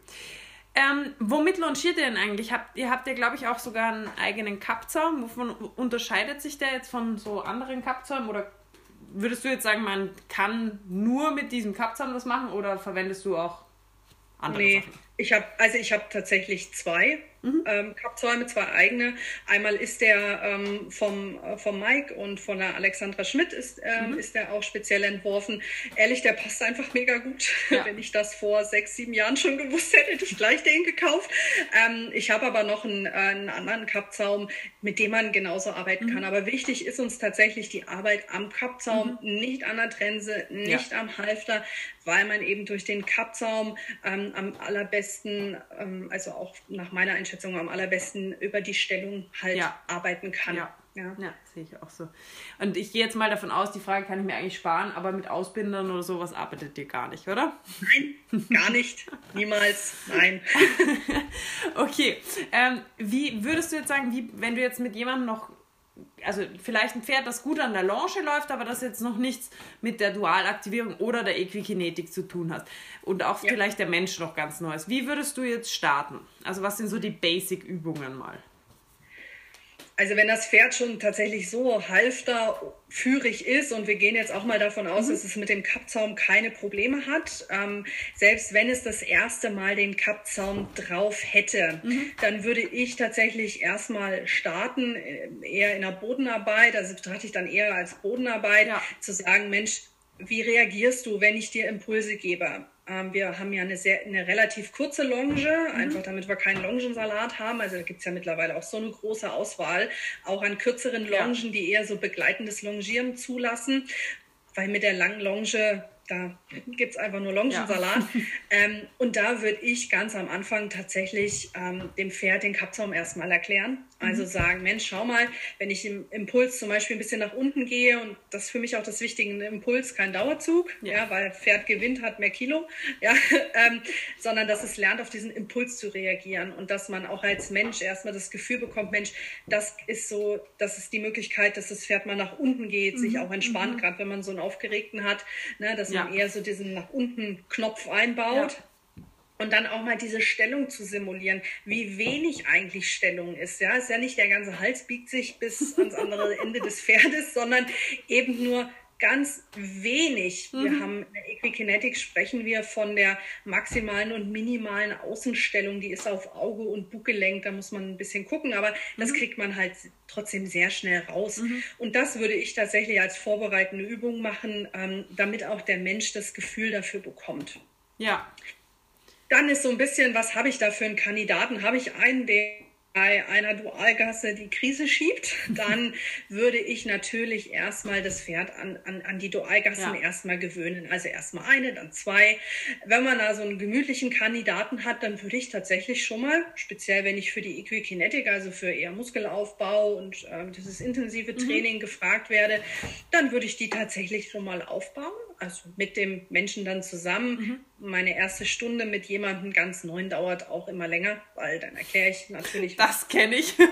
Speaker 1: Ähm, womit launchiert ihr denn eigentlich? Habt, ihr habt ja, glaube ich, auch sogar einen eigenen Kappzaum. Wovon unterscheidet sich der jetzt von so anderen Kappzäumen? Oder würdest du jetzt sagen, man kann nur mit diesem Kappzaum das machen oder verwendest du auch andere nee, Sachen?
Speaker 2: Ich habe also ich habe tatsächlich zwei mhm. ähm, Kappzäume, zwei eigene. Einmal ist der ähm, vom, äh, vom Mike und von der Alexandra Schmidt ist, ähm, mhm. ist der auch speziell entworfen. Ehrlich, der passt einfach mega gut. Ja. Wenn ich das vor sechs, sieben Jahren schon gewusst hätte, hätte ich gleich den gekauft. Ähm, ich habe aber noch einen, äh, einen anderen Kappzaum, mit dem man genauso arbeiten mhm. kann. Aber wichtig ist uns tatsächlich die Arbeit am Kappzaum, mhm. nicht an der Trense, nicht ja. am Halfter, weil man eben durch den Kappzaum ähm, am allerbesten, ähm, also auch nach meiner Einschätzung, am allerbesten über die Stellung halt ja. arbeiten kann.
Speaker 1: Ja. Ja. ja, sehe ich auch so. Und ich gehe jetzt mal davon aus, die Frage kann ich mir eigentlich sparen, aber mit Ausbindern oder sowas arbeitet ihr gar nicht, oder?
Speaker 2: Nein, gar nicht. Niemals. Nein.
Speaker 1: okay. Ähm, wie würdest du jetzt sagen, wie, wenn du jetzt mit jemandem noch also vielleicht ein Pferd, das gut an der Longe läuft, aber das jetzt noch nichts mit der Dualaktivierung oder der Equikinetik zu tun hat und auch ja. vielleicht der Mensch noch ganz neu ist. Wie würdest du jetzt starten? Also was sind so die Basic-Übungen mal?
Speaker 2: Also wenn das Pferd schon tatsächlich so halfterführig ist und wir gehen jetzt auch mal davon aus, mhm. dass es mit dem Kappzaum keine Probleme hat, ähm, selbst wenn es das erste Mal den Kappzaum drauf hätte, mhm. dann würde ich tatsächlich erstmal starten, äh, eher in der Bodenarbeit, also betrachte ich dann eher als Bodenarbeit, ja. zu sagen, Mensch, wie reagierst du, wenn ich dir Impulse gebe? Ähm, wir haben ja eine, sehr, eine relativ kurze Longe, mhm. einfach damit wir keinen Longensalat haben. Also da gibt es ja mittlerweile auch so eine große Auswahl, auch an kürzeren Longen, ja. die eher so begleitendes Longieren zulassen. Weil mit der langen Longe da gibt es einfach nur Longensalat. Ja. Ähm, und da würde ich ganz am Anfang tatsächlich ähm, dem Pferd den Kappzaum erstmal erklären. Also mhm. sagen, Mensch, schau mal, wenn ich im Impuls zum Beispiel ein bisschen nach unten gehe und das ist für mich auch das Wichtige, ein Impuls, kein Dauerzug, ja, ja weil Pferd gewinnt, hat mehr Kilo, ja, ähm, sondern dass es lernt, auf diesen Impuls zu reagieren und dass man auch als Mensch erstmal das Gefühl bekommt, Mensch, das ist so, das ist die Möglichkeit, dass das Pferd mal nach unten geht, mhm. sich auch entspannt, mhm. gerade wenn man so einen Aufgeregten hat, ne, dass ja. man eher so diesen nach unten Knopf einbaut. Ja und dann auch mal diese Stellung zu simulieren, wie wenig eigentlich Stellung ist. Ja, ist ja nicht der ganze Hals biegt sich bis ans andere Ende des Pferdes, sondern eben nur ganz wenig. Mhm. Wir haben in der Equikinetik sprechen wir von der maximalen und minimalen Außenstellung, die ist auf Auge und Bug gelenkt, da muss man ein bisschen gucken, aber das mhm. kriegt man halt trotzdem sehr schnell raus. Mhm. Und das würde ich tatsächlich als vorbereitende Übung machen, ähm, damit auch der Mensch das Gefühl dafür bekommt.
Speaker 1: Ja.
Speaker 2: Dann ist so ein bisschen, was habe ich da für einen Kandidaten? Habe ich einen, der bei einer Dualgasse die Krise schiebt, dann würde ich natürlich erstmal das Pferd an, an, an die Dualgassen ja. erstmal gewöhnen. Also erstmal eine, dann zwei. Wenn man da so einen gemütlichen Kandidaten hat, dann würde ich tatsächlich schon mal, speziell wenn ich für die Equikinetik, also für eher Muskelaufbau und äh, dieses intensive mhm. Training mhm. gefragt werde, dann würde ich die tatsächlich schon mal aufbauen also mit dem Menschen dann zusammen. Mhm. Meine erste Stunde mit jemandem ganz neuen dauert auch immer länger, weil dann erkläre ich natürlich.
Speaker 1: Das kenne ich.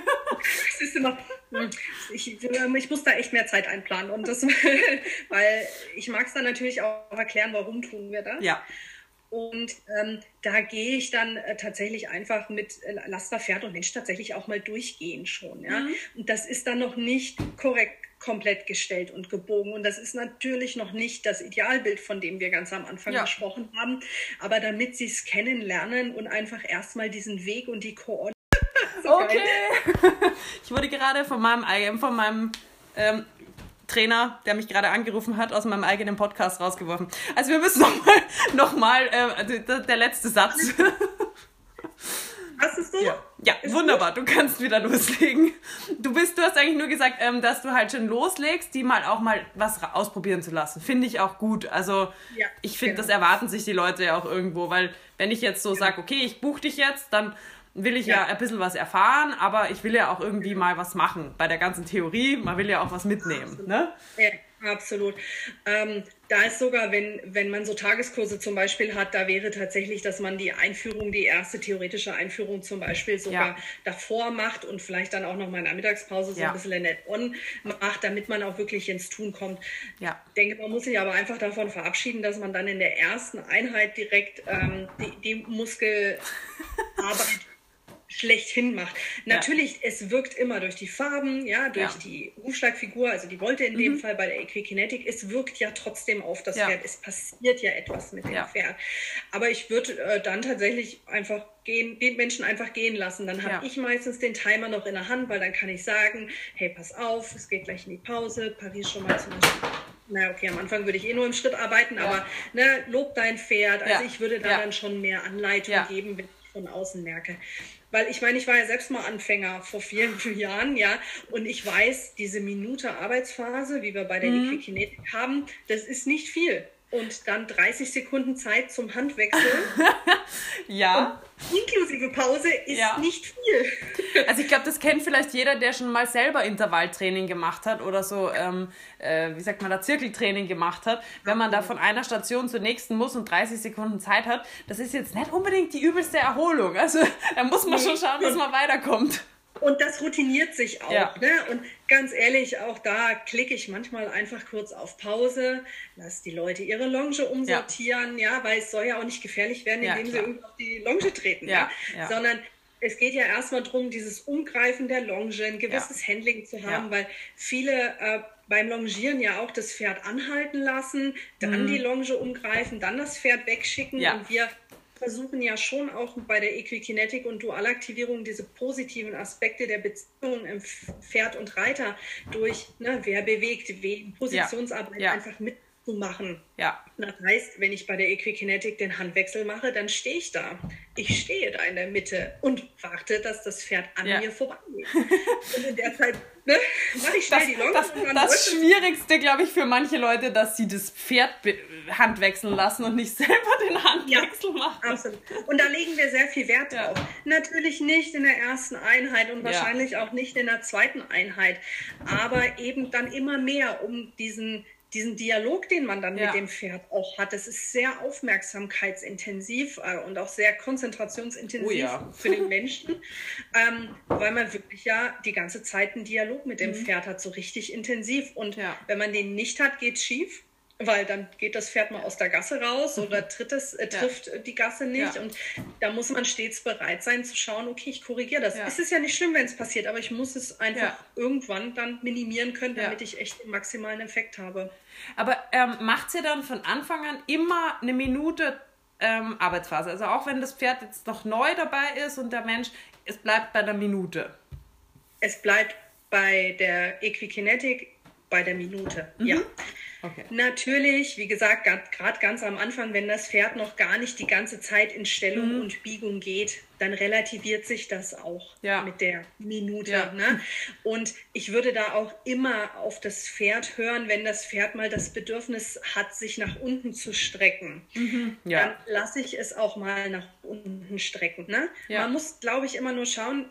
Speaker 2: Es ist immer, hm, ich, ich muss da echt mehr Zeit einplanen. Und das, weil ich mag es dann natürlich auch erklären, warum tun wir das.
Speaker 1: Ja.
Speaker 2: Und ähm, da gehe ich dann äh, tatsächlich einfach mit äh, Laster, Pferd und Mensch tatsächlich auch mal durchgehen schon. Ja? Mhm. Und das ist dann noch nicht korrekt komplett gestellt und gebogen. Und das ist natürlich noch nicht das Idealbild, von dem wir ganz am Anfang ja. gesprochen haben. Aber damit sie es kennenlernen und einfach erstmal diesen Weg und die Koordinaten.
Speaker 1: so okay. ich wurde gerade von meinem, von meinem ähm, Trainer, der mich gerade angerufen hat, aus meinem eigenen Podcast rausgeworfen. Also wir müssen nochmal, noch mal, äh, der, der letzte Satz.
Speaker 2: Hast es so?
Speaker 1: Ja, ja wunderbar. Gut? Du kannst wieder loslegen. Du bist, du hast eigentlich nur gesagt, ähm, dass du halt schon loslegst, die mal auch mal was ausprobieren zu lassen. Finde ich auch gut. Also ja, ich finde, genau. das erwarten sich die Leute ja auch irgendwo, weil wenn ich jetzt so genau. sage, okay, ich buche dich jetzt, dann will ich ja. ja. ein bisschen was erfahren, aber ich will ja auch irgendwie mal was machen bei der ganzen Theorie. Man will ja auch was mitnehmen. Ne?
Speaker 2: Ja. Absolut. Ähm, da ist sogar, wenn, wenn man so Tageskurse zum Beispiel hat, da wäre tatsächlich, dass man die Einführung, die erste theoretische Einführung zum Beispiel sogar ja. davor macht und vielleicht dann auch noch mal in der Mittagspause so ja. ein bisschen Net-On macht, damit man auch wirklich ins Tun kommt.
Speaker 1: Ja.
Speaker 2: Ich denke, man muss sich aber einfach davon verabschieden, dass man dann in der ersten Einheit direkt ähm, die, die Muskelarbeit schlechthin macht. Natürlich, ja. es wirkt immer durch die Farben, ja, durch ja. die Rufschlagfigur, also die Wolte in mhm. dem Fall bei der Equikinetik, es wirkt ja trotzdem auf das ja. Pferd. Es passiert ja etwas mit dem Pferd. Aber ich würde äh, dann tatsächlich einfach gehen, den Menschen einfach gehen lassen. Dann habe ich meistens den Timer noch in der Hand, weil dann kann ich sagen, hey, pass auf, es geht gleich in die Pause, Paris schon mal zum Beispiel na okay, am Anfang würde ich eh nur im Schritt arbeiten, ja. aber ne, lob dein Pferd. Also ja. ich würde da ja. dann schon mehr Anleitung geben, wenn ich von außen merke. Weil ich meine, ich war ja selbst mal Anfänger vor vielen, vielen Jahren, ja. Und ich weiß, diese Minute Arbeitsphase, wie wir bei der mhm. Equikinetik haben, das ist nicht viel und dann 30 Sekunden Zeit zum Handwechsel.
Speaker 1: ja.
Speaker 2: Und inklusive Pause ist ja. nicht viel.
Speaker 1: also ich glaube, das kennt vielleicht jeder, der schon mal selber Intervalltraining gemacht hat oder so, ähm, äh, wie sagt man da, Zirkeltraining gemacht hat. Wenn man da von einer Station zur nächsten muss und 30 Sekunden Zeit hat, das ist jetzt nicht unbedingt die übelste Erholung. Also da muss man schon schauen, dass man weiterkommt.
Speaker 2: Und das routiniert sich auch. Ja. Ne? Und ganz ehrlich, auch da klicke ich manchmal einfach kurz auf Pause, lass die Leute ihre Longe umsortieren, ja, ja weil es soll ja auch nicht gefährlich werden, indem sie irgendwie auf die Longe treten, ja, ja. sondern es geht ja erstmal darum, dieses Umgreifen der Longe, ein gewisses Handling zu haben, weil viele äh, beim Longieren ja auch das Pferd anhalten lassen, dann mhm. die Longe umgreifen, dann das Pferd wegschicken und wir versuchen ja schon auch bei der Equikinetik und Dualaktivierung diese positiven Aspekte der Beziehung im Pferd und Reiter durch, ne, wer bewegt, wen, Positionsarbeit ja. Ja. einfach mitzumachen.
Speaker 1: Ja.
Speaker 2: Das heißt, wenn ich bei der Equikinetik den Handwechsel mache, dann stehe ich da. Ich stehe da in der Mitte und warte, dass das Pferd an ja. mir vorbeigeht. und in der Zeit ne, mache ich schnell
Speaker 1: das,
Speaker 2: die Longe.
Speaker 1: Das, das Schwierigste, glaube ich, für manche Leute, dass sie das Pferd handwechseln lassen und nicht selber den Handwechsel ja, machen.
Speaker 2: Absolut. Und da legen wir sehr viel Wert drauf. Ja. Natürlich nicht in der ersten Einheit und wahrscheinlich auch nicht in der zweiten Einheit, aber eben dann immer mehr, um diesen diesen Dialog, den man dann ja. mit dem Pferd auch hat, das ist sehr aufmerksamkeitsintensiv äh, und auch sehr konzentrationsintensiv oh ja. für den Menschen, ähm, weil man wirklich ja die ganze Zeit einen Dialog mit dem mhm. Pferd hat, so richtig intensiv. Und ja. wenn man den nicht hat, geht es schief. Weil dann geht das Pferd mal aus der Gasse raus oder tritt es, äh, trifft ja. die Gasse nicht. Ja. Und da muss man stets bereit sein zu schauen, okay, ich korrigiere das. Ja. Es ist ja nicht schlimm, wenn es passiert, aber ich muss es einfach irgendwann dann minimieren können, damit ich echt den maximalen Effekt habe.
Speaker 1: Aber ähm, macht ihr dann von Anfang an immer eine Minute ähm, Arbeitsphase? Also auch wenn das Pferd jetzt noch neu dabei ist und der Mensch, es bleibt bei einer Minute.
Speaker 2: Es bleibt bei der Equikinetik bei der Minute, mhm. ja. Okay. Natürlich, wie gesagt, gerade ganz am Anfang, wenn das Pferd noch gar nicht die ganze Zeit in Stellung mhm. und Biegung geht, dann relativiert sich das auch ja. mit der Minute. Ja. Ne? Und ich würde da auch immer auf das Pferd hören, wenn das Pferd mal das Bedürfnis hat, sich nach unten zu strecken. Mhm. Ja. Dann lasse ich es auch mal nach unten strecken. Ne? Man muss, glaube ich, immer nur schauen,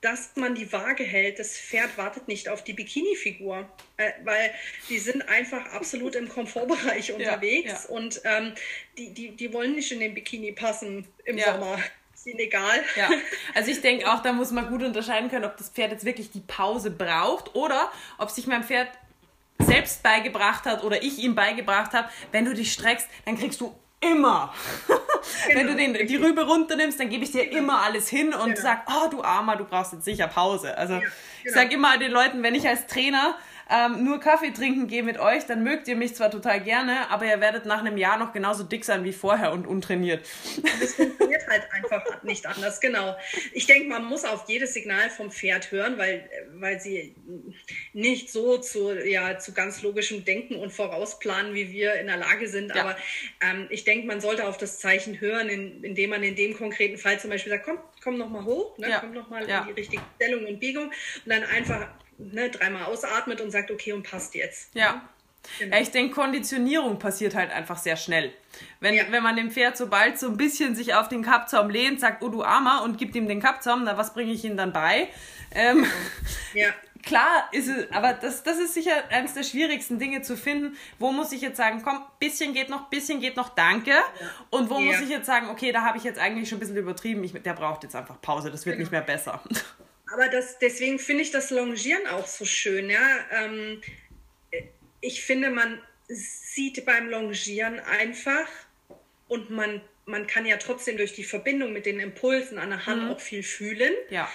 Speaker 2: dass man die Waage hält. Das Pferd wartet nicht auf die Bikini-Figur, äh, weil die sind einfach absolut im Komfortbereich unterwegs ja, ja. und ähm, die, die, die wollen nicht in den Bikini passen im ja. Sommer. Ist ihnen egal.
Speaker 1: Ja, also ich denke auch, da muss man gut unterscheiden können, ob das Pferd jetzt wirklich die Pause braucht oder ob sich mein Pferd selbst beigebracht hat oder ich ihm beigebracht habe, wenn du dich streckst, dann kriegst du immer. Wenn du den, die Rübe runternimmst, dann gebe ich dir immer alles hin und genau. sag, oh du Armer, du brauchst jetzt sicher Pause. Also ja, genau. ich sage immer den Leuten, wenn ich als Trainer ähm, nur Kaffee trinken gehe mit euch, dann mögt ihr mich zwar total gerne, aber ihr werdet nach einem Jahr noch genauso dick sein wie vorher und untrainiert.
Speaker 2: Das funktioniert halt einfach nicht anders, genau. Ich denke, man muss auf jedes Signal vom Pferd hören, weil, weil sie nicht so zu, ja, zu ganz logischem Denken und Vorausplanen, wie wir in der Lage sind. Ja. Aber ähm, ich denke, man sollte auf das Zeichen hören, in, indem man in dem konkreten Fall zum Beispiel sagt, komm, komm noch mal hoch, ne, ja. komm noch mal ja. in die richtige Stellung und Biegung und dann einfach ne, dreimal ausatmet und sagt, okay, und passt jetzt.
Speaker 1: Ja. Genau. Ja, ich denke, Konditionierung passiert halt einfach sehr schnell. Wenn, ja. wenn man dem Pferd sobald so ein bisschen sich auf den Kappzaum lehnt, sagt, oh du Armer, und gibt ihm den Kappzaum, na was bringe ich ihm dann bei? Ähm, ja. Klar ist es, aber das, das ist sicher eines der schwierigsten Dinge zu finden. Wo muss ich jetzt sagen, komm, bisschen geht noch, bisschen geht noch, danke. Und wo muss ich jetzt sagen, okay, da habe ich jetzt eigentlich schon ein bisschen übertrieben, ich, der braucht jetzt einfach Pause, das wird genau. nicht mehr besser.
Speaker 2: Aber das, deswegen finde ich das Longieren auch so schön. Ja? Ähm, ich finde, man sieht beim Longieren einfach und man, man kann ja trotzdem durch die Verbindung mit den Impulsen an der Hand mhm. auch viel fühlen. Ja.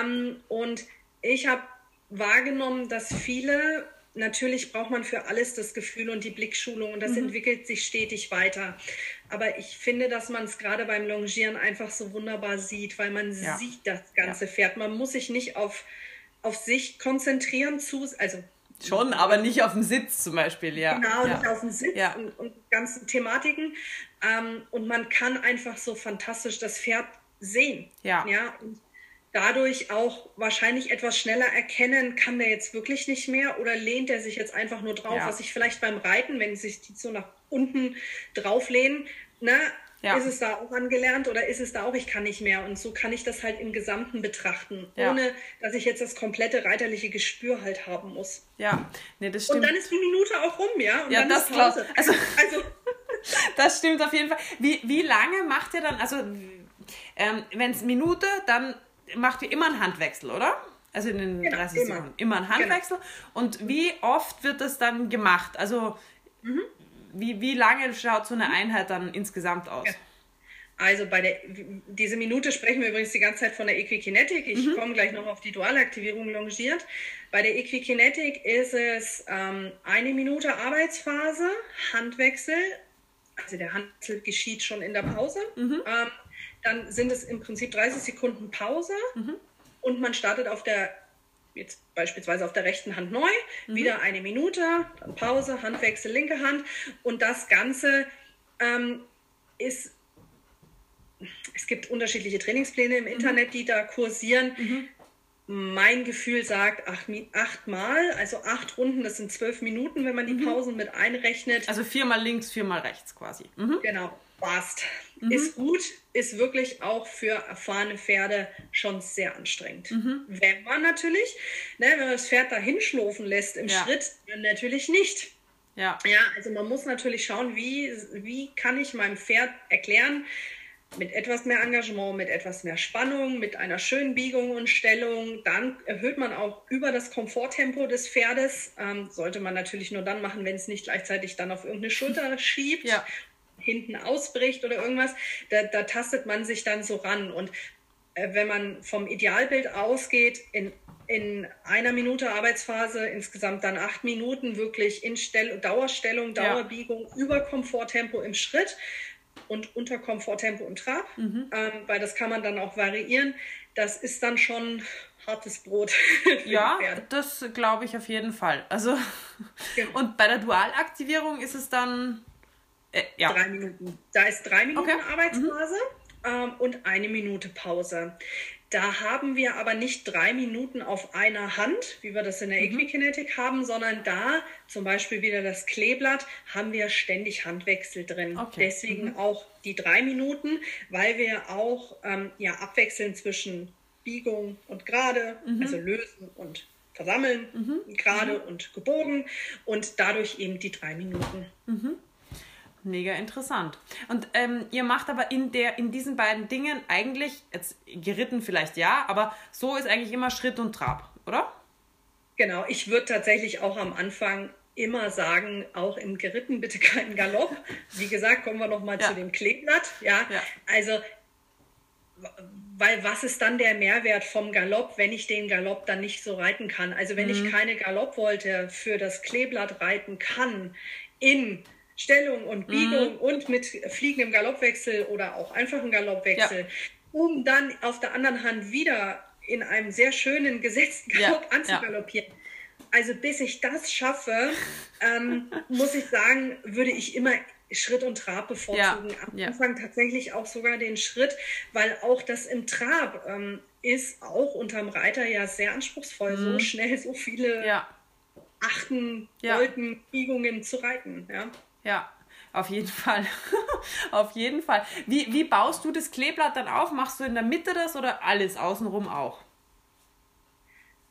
Speaker 2: Ähm, und ich habe wahrgenommen, dass viele natürlich braucht man für alles das Gefühl und die Blickschulung und das mhm. entwickelt sich stetig weiter. Aber ich finde, dass man es gerade beim Longieren einfach so wunderbar sieht, weil man ja. sieht das ganze ja. Pferd. Man muss sich nicht auf, auf sich konzentrieren, zu, also
Speaker 1: Schon, aber nicht auf dem Sitz zum Beispiel, ja.
Speaker 2: Genau,
Speaker 1: ja.
Speaker 2: nicht auf dem Sitz ja. und, und ganzen Thematiken. Ähm, und man kann einfach so fantastisch das Pferd sehen. Ja. ja? Und dadurch auch wahrscheinlich etwas schneller erkennen, kann der jetzt wirklich nicht mehr oder lehnt er sich jetzt einfach nur drauf, ja. was ich vielleicht beim Reiten, wenn sich die so nach unten drauflehnen, ne, ja. ist es da auch angelernt oder ist es da auch, ich kann nicht mehr. Und so kann ich das halt im Gesamten betrachten, ja. ohne dass ich jetzt das komplette reiterliche Gespür halt haben muss.
Speaker 1: Ja, nee, das stimmt.
Speaker 2: Und dann ist die Minute auch rum, ja? Und
Speaker 1: ja,
Speaker 2: dann
Speaker 1: das glaube Also, also das stimmt auf jeden Fall. Wie, wie lange macht ihr dann, also ähm, wenn es Minute, dann macht ihr immer einen Handwechsel, oder? Also in den genau, 30 immer. Sekunden. Immer einen Handwechsel. Genau. Und wie oft wird das dann gemacht? Also mhm. wie, wie lange schaut so eine Einheit dann insgesamt aus? Ja.
Speaker 2: Also bei der, diese Minute sprechen wir übrigens die ganze Zeit von der Equikinetik. Ich mhm. komme gleich noch auf die Dualaktivierung longiert. Bei der Equikinetik ist es ähm, eine Minute Arbeitsphase, Handwechsel. Also der Handwechsel geschieht schon in der Pause. Mhm. Ähm, dann sind es im Prinzip 30 Sekunden Pause mhm. und man startet auf der, jetzt beispielsweise auf der rechten Hand neu, mhm. wieder eine Minute, dann Pause, Handwechsel, linke Hand und das Ganze ähm, ist, es gibt unterschiedliche Trainingspläne im mhm. Internet, die da kursieren. Mhm. Mein Gefühl sagt acht, achtmal, also acht Runden, das sind zwölf Minuten, wenn man die mhm. Pausen mit einrechnet.
Speaker 1: Also viermal links, viermal rechts quasi.
Speaker 2: Mhm. Genau passt. Mhm. Ist gut, ist wirklich auch für erfahrene Pferde schon sehr anstrengend. Mhm. Wenn man natürlich, ne, wenn man das Pferd da hinschlurfen lässt im ja. Schritt, dann natürlich nicht. Ja. ja, also man muss natürlich schauen, wie, wie kann ich meinem Pferd erklären, mit etwas mehr Engagement, mit etwas mehr Spannung, mit einer schönen Biegung und Stellung. Dann erhöht man auch über das Komforttempo des Pferdes. Ähm, sollte man natürlich nur dann machen, wenn es nicht gleichzeitig dann auf irgendeine Schulter schiebt, ja. Hinten ausbricht oder irgendwas. Da, da tastet man sich dann so ran. Und äh, wenn man vom Idealbild ausgeht, in in einer Minute Arbeitsphase insgesamt dann acht Minuten wirklich in Stell Dauerstellung, Dauerbiegung ja. über Komforttempo im Schritt und unter Komforttempo im Trab, mhm. ähm, weil das kann man dann auch variieren. Das ist dann schon hartes Brot.
Speaker 1: ja, das glaube ich auf jeden Fall. Also genau. und bei der Dualaktivierung ist es dann
Speaker 2: äh, ja. drei Minuten. Da ist drei Minuten okay. Arbeitsphase. Mhm. Ähm, und eine Minute Pause. Da haben wir aber nicht drei Minuten auf einer Hand, wie wir das in der mhm. Equikinetik haben, sondern da zum Beispiel wieder das Kleeblatt, haben wir ständig Handwechsel drin. Okay. Deswegen mhm. auch die drei Minuten, weil wir auch ähm, ja, abwechseln zwischen Biegung und gerade, mhm. also lösen und versammeln, mhm. gerade mhm. und gebogen und dadurch eben die drei Minuten.
Speaker 1: Mega interessant. Und ähm, ihr macht aber in, der, in diesen beiden Dingen eigentlich, jetzt geritten vielleicht ja, aber so ist eigentlich immer Schritt und Trab, oder?
Speaker 2: Genau, ich würde tatsächlich auch am Anfang immer sagen, auch im Geritten bitte keinen Galopp. Wie gesagt, kommen wir nochmal ja. zu dem Kleeblatt. Ja, ja. also weil was ist dann der Mehrwert vom Galopp, wenn ich den Galopp dann nicht so reiten kann? Also wenn mhm. ich keine Galoppwolte für das Kleeblatt reiten kann in Stellung und Biegung mhm. und mit fliegendem Galoppwechsel oder auch einfachen Galoppwechsel, ja. um dann auf der anderen Hand wieder in einem sehr schönen gesetzten Galopp ja. anzugaloppieren. Ja. Also bis ich das schaffe, ähm, muss ich sagen, würde ich immer Schritt und Trab bevorzugen. Am Anfang tatsächlich auch sogar den Schritt, weil auch das im Trab ähm, ist auch unterm Reiter ja sehr anspruchsvoll, mhm. so schnell so viele Achten, Wolken, Biegungen zu reiten. Ja.
Speaker 1: Ja, auf jeden Fall. auf jeden Fall. Wie, wie baust du das Kleeblatt dann auf? Machst du in der Mitte das oder alles außenrum auch?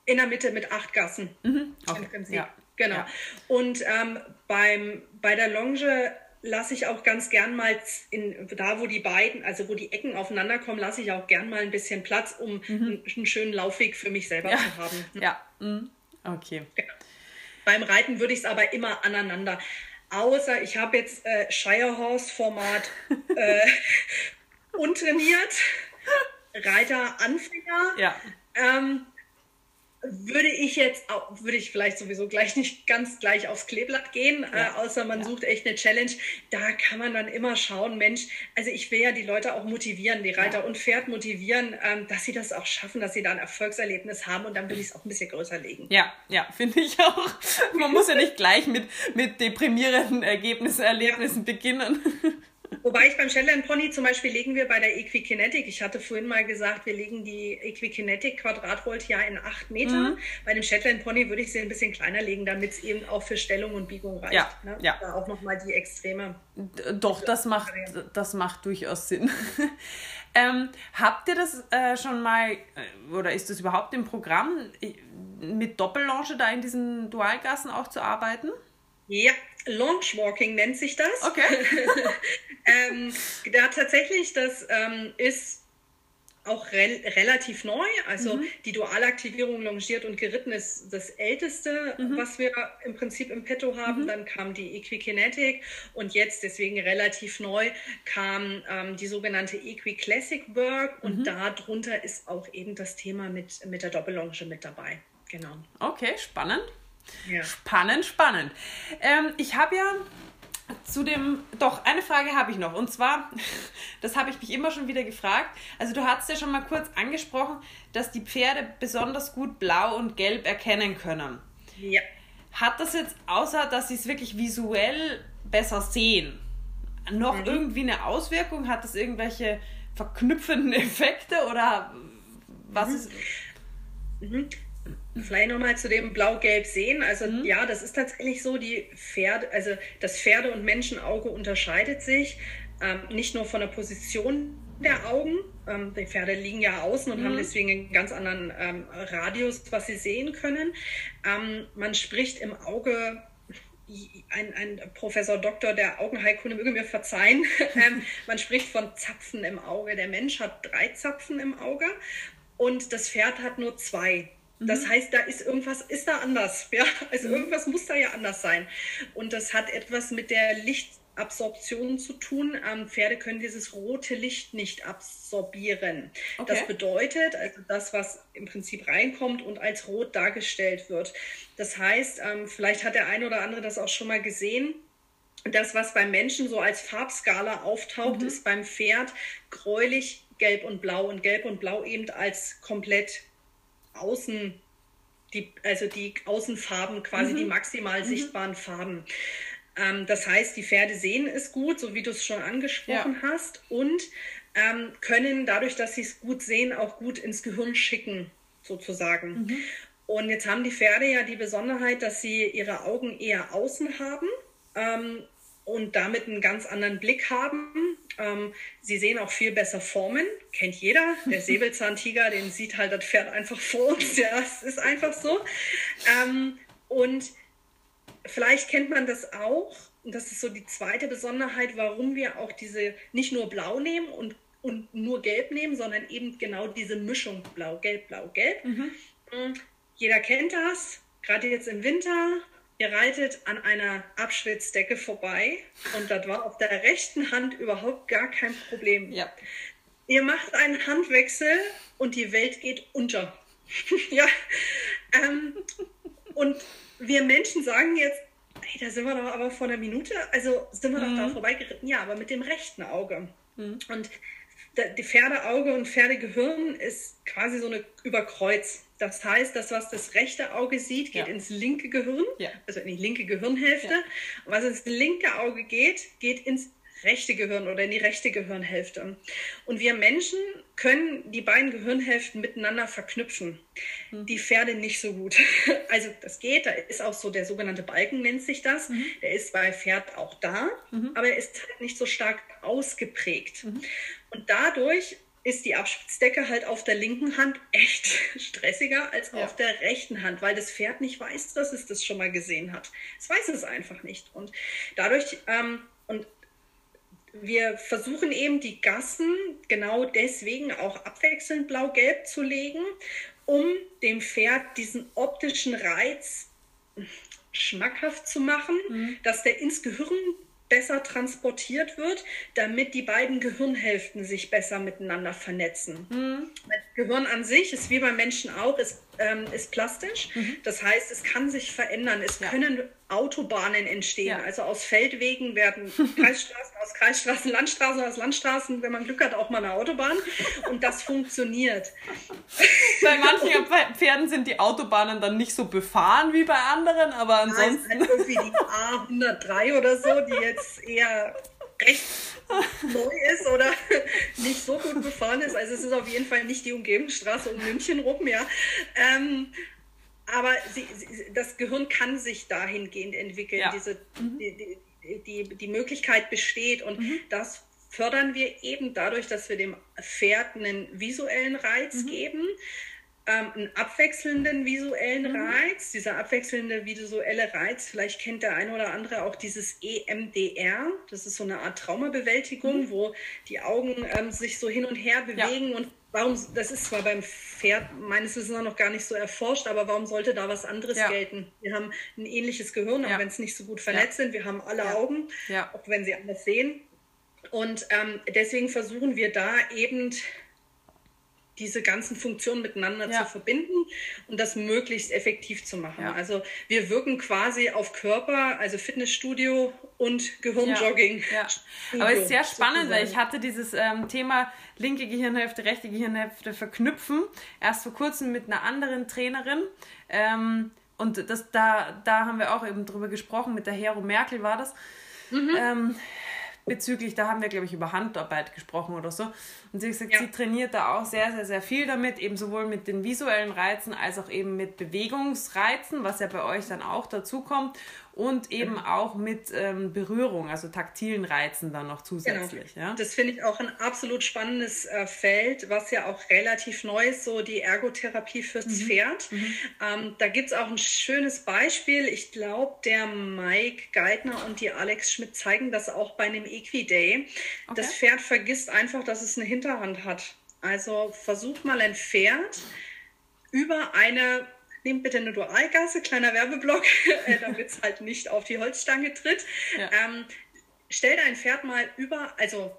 Speaker 2: In der Mitte mit acht Gassen. Mhm. Okay. Ja. Genau. Ja. Und ähm, beim, bei der Longe lasse ich auch ganz gern mal in, da, wo die beiden, also wo die Ecken aufeinander kommen, lasse ich auch gern mal ein bisschen Platz, um mhm. einen, schönen Laufweg für mich selber
Speaker 1: ja.
Speaker 2: zu haben.
Speaker 1: Ja, mhm. okay.
Speaker 2: Genau. Beim Reiten würde ich es aber immer aneinander. Außer ich habe jetzt äh, Shirehorse-Format äh, untrainiert, Reiter Anfänger. Ja. Ähm, würde ich jetzt auch, würde ich vielleicht sowieso gleich nicht ganz gleich aufs Kleeblatt gehen, äh, ja. äh, außer man ja. sucht echt eine Challenge. Da kann man dann immer schauen, Mensch, also ich will ja die Leute auch motivieren, die Reiter ja. und Pferd motivieren, ähm, dass sie das auch schaffen, dass sie da ein Erfolgserlebnis haben und dann will ich es auch ein bisschen größer legen.
Speaker 1: Ja, ja, finde ich auch. Man muss ja nicht gleich mit, mit deprimierenden Ergebnissen, Erlebnissen beginnen.
Speaker 2: Wobei ich beim Shetland Pony zum Beispiel legen wir bei der Equikinetic, ich hatte vorhin mal gesagt, wir legen die Equikinetic Quadratvolt ja in 8 Meter. Mhm. Bei dem Shetland Pony würde ich sie ein bisschen kleiner legen, damit es eben auch für Stellung und Biegung reicht. Ja, ne? ja. Da auch nochmal die Extreme.
Speaker 1: Doch, das macht, das macht durchaus Sinn. ähm, habt ihr das äh, schon mal, äh, oder ist das überhaupt im Programm, mit Doppellonge da in diesen Dualgassen auch zu arbeiten?
Speaker 2: Ja, Launchwalking nennt sich das. Okay. ähm, da tatsächlich, das ähm, ist auch re relativ neu. Also mhm. die Dualaktivierung longiert und geritten ist das älteste, mhm. was wir im Prinzip im Petto haben. Mhm. Dann kam die Equikinetic und jetzt, deswegen relativ neu, kam ähm, die sogenannte Equi Classic Work und mhm. darunter ist auch eben das Thema mit, mit der Doppellonge mit dabei. Genau.
Speaker 1: Okay, spannend. Ja. Spannend, spannend. Ähm, ich habe ja zu dem, doch, eine Frage habe ich noch. Und zwar, das habe ich mich immer schon wieder gefragt. Also du hast ja schon mal kurz angesprochen, dass die Pferde besonders gut blau und gelb erkennen können. Ja. Hat das jetzt, außer dass sie es wirklich visuell besser sehen, noch mhm. irgendwie eine Auswirkung? Hat das irgendwelche verknüpfenden Effekte oder was mhm. ist...
Speaker 2: Mhm. Vielleicht nochmal zu dem Blau-Gelb sehen. Also mhm. ja, das ist tatsächlich so, die Pferde, also das Pferde- und Menschenauge unterscheidet sich ähm, nicht nur von der Position der Augen. Ähm, die Pferde liegen ja außen und mhm. haben deswegen einen ganz anderen ähm, Radius, was sie sehen können. Ähm, man spricht im Auge ein, ein Professor Doktor der Augenheilkunde möge mir verzeihen. ähm, man spricht von Zapfen im Auge. Der Mensch hat drei Zapfen im Auge und das Pferd hat nur zwei. Das mhm. heißt, da ist irgendwas, ist da anders. Ja? Also mhm. irgendwas muss da ja anders sein. Und das hat etwas mit der Lichtabsorption zu tun. Ähm, Pferde können dieses rote Licht nicht absorbieren. Okay. Das bedeutet, also das, was im Prinzip reinkommt und als rot dargestellt wird. Das heißt, ähm, vielleicht hat der eine oder andere das auch schon mal gesehen. Das, was beim Menschen so als Farbskala auftaucht, mhm. ist beim Pferd gräulich, gelb und blau und gelb und blau eben als komplett außen, die, also die Außenfarben, quasi mhm. die maximal mhm. sichtbaren Farben. Ähm, das heißt, die Pferde sehen es gut, so wie du es schon angesprochen ja. hast, und ähm, können dadurch, dass sie es gut sehen, auch gut ins Gehirn schicken, sozusagen. Mhm. Und jetzt haben die Pferde ja die Besonderheit, dass sie ihre Augen eher außen haben. Ähm, und damit einen ganz anderen Blick haben. Ähm, sie sehen auch viel besser Formen, kennt jeder. Der Säbelzahntiger, den sieht halt das Pferd einfach vor uns. Ja, es ist einfach so. Ähm, und vielleicht kennt man das auch. Und das ist so die zweite Besonderheit, warum wir auch diese nicht nur blau nehmen und, und nur gelb nehmen, sondern eben genau diese Mischung blau, gelb, blau, gelb. Mhm. Jeder kennt das, gerade jetzt im Winter Ihr reitet an einer Abschwitzdecke vorbei und das war auf der rechten Hand überhaupt gar kein Problem. Ja. Ihr macht einen Handwechsel und die Welt geht unter. ja. Ähm, und wir Menschen sagen jetzt, hey, da sind wir doch aber vor einer Minute, also sind wir mhm. doch da vorbeigeritten. Ja, aber mit dem rechten Auge. Mhm. Und die Pferdeauge und Pferdegehirn ist quasi so eine Überkreuz. Das heißt, das, was das rechte Auge sieht, geht ja. ins linke Gehirn, ja. also in die linke Gehirnhälfte. Ja. Und was ins linke Auge geht, geht ins rechte Gehirn oder in die rechte Gehirnhälfte. Und wir Menschen können die beiden Gehirnhälften miteinander verknüpfen. Mhm. Die Pferde nicht so gut. Also das geht, da ist auch so der sogenannte Balken nennt sich das. Mhm. Der ist bei Pferd auch da, mhm. aber er ist halt nicht so stark ausgeprägt. Mhm. Und dadurch ist die Abspitzdecke halt auf der linken Hand echt stressiger als ja. auf der rechten Hand, weil das Pferd nicht weiß, dass es das schon mal gesehen hat. Es weiß es einfach nicht. Und dadurch, ähm, und wir versuchen eben die Gassen genau deswegen auch abwechselnd blau-gelb zu legen, um dem Pferd diesen optischen Reiz schmackhaft zu machen, mhm. dass der ins Gehirn besser transportiert wird, damit die beiden Gehirnhälften sich besser miteinander vernetzen. Mhm. Das Gehirn an sich ist wie beim Menschen auch, ist, ähm, ist plastisch. Mhm. Das heißt, es kann sich verändern. Es ja. können Autobahnen entstehen. Ja. Also aus Feldwegen werden Kreisstraßen, aus Kreisstraßen Landstraßen, aus Landstraßen, wenn man Glück hat, auch mal eine Autobahn. Und das funktioniert.
Speaker 1: Bei manchen Pferden sind die Autobahnen dann nicht so befahren wie bei anderen, aber ansonsten. Nein,
Speaker 2: halt irgendwie die A103 oder so, die jetzt eher recht neu ist oder nicht so gut befahren ist. Also es ist auf jeden Fall nicht die Umgebungsstraße um München rum, ja. Ähm, aber sie, sie, das Gehirn kann sich dahingehend entwickeln. Ja. Diese, mhm. die, die, die, Möglichkeit besteht und mhm. das fördern wir eben dadurch, dass wir dem Pferd einen visuellen Reiz mhm. geben, ähm, einen abwechselnden visuellen mhm. Reiz. Dieser abwechselnde visuelle Reiz, vielleicht kennt der eine oder andere auch dieses EMDR. Das ist so eine Art Traumabewältigung, mhm. wo die Augen ähm, sich so hin und her bewegen ja. und warum, das ist zwar beim Pferd meines Wissens noch gar nicht so erforscht, aber warum sollte da was anderes ja. gelten? Wir haben ein ähnliches Gehirn, auch ja. wenn es nicht so gut vernetzt ja. sind. Wir haben alle Augen, auch wenn sie anders sehen. Und ähm, deswegen versuchen wir da eben diese ganzen Funktionen miteinander ja. zu verbinden und das möglichst effektiv zu machen. Ja. Also wir wirken quasi auf Körper, also Fitnessstudio und Gehirnjogging. Ja.
Speaker 1: Aber es ist sehr spannend, weil ich hatte dieses ähm, Thema linke Gehirnhälfte, rechte Gehirnhälfte verknüpfen, erst vor kurzem mit einer anderen Trainerin. Ähm, und das, da, da haben wir auch eben drüber gesprochen, mit der Hero Merkel war das. Mhm. Ähm, bezüglich, da haben wir, glaube ich, über Handarbeit gesprochen oder so. Und sie hat gesagt, ja. sie trainiert da auch sehr, sehr, sehr viel damit, eben sowohl mit den visuellen Reizen als auch eben mit Bewegungsreizen, was ja bei euch dann auch dazu kommt. und eben mhm. auch mit ähm, Berührung, also taktilen Reizen dann noch zusätzlich. Genau. Ja?
Speaker 2: Das finde ich auch ein absolut spannendes äh, Feld, was ja auch relativ neu ist, so die Ergotherapie fürs mhm. Pferd. Mhm. Ähm, da gibt es auch ein schönes Beispiel. Ich glaube, der Mike Geithner und die Alex Schmidt zeigen das auch bei einem Equiday. Okay. Das Pferd vergisst einfach, dass es eine Hinterhand hat. Also versuch mal ein Pferd über eine, nehmt bitte eine Dualgasse, kleiner Werbeblock, äh, damit es halt nicht auf die Holzstange tritt. Ja. Ähm, stell dein Pferd mal über, also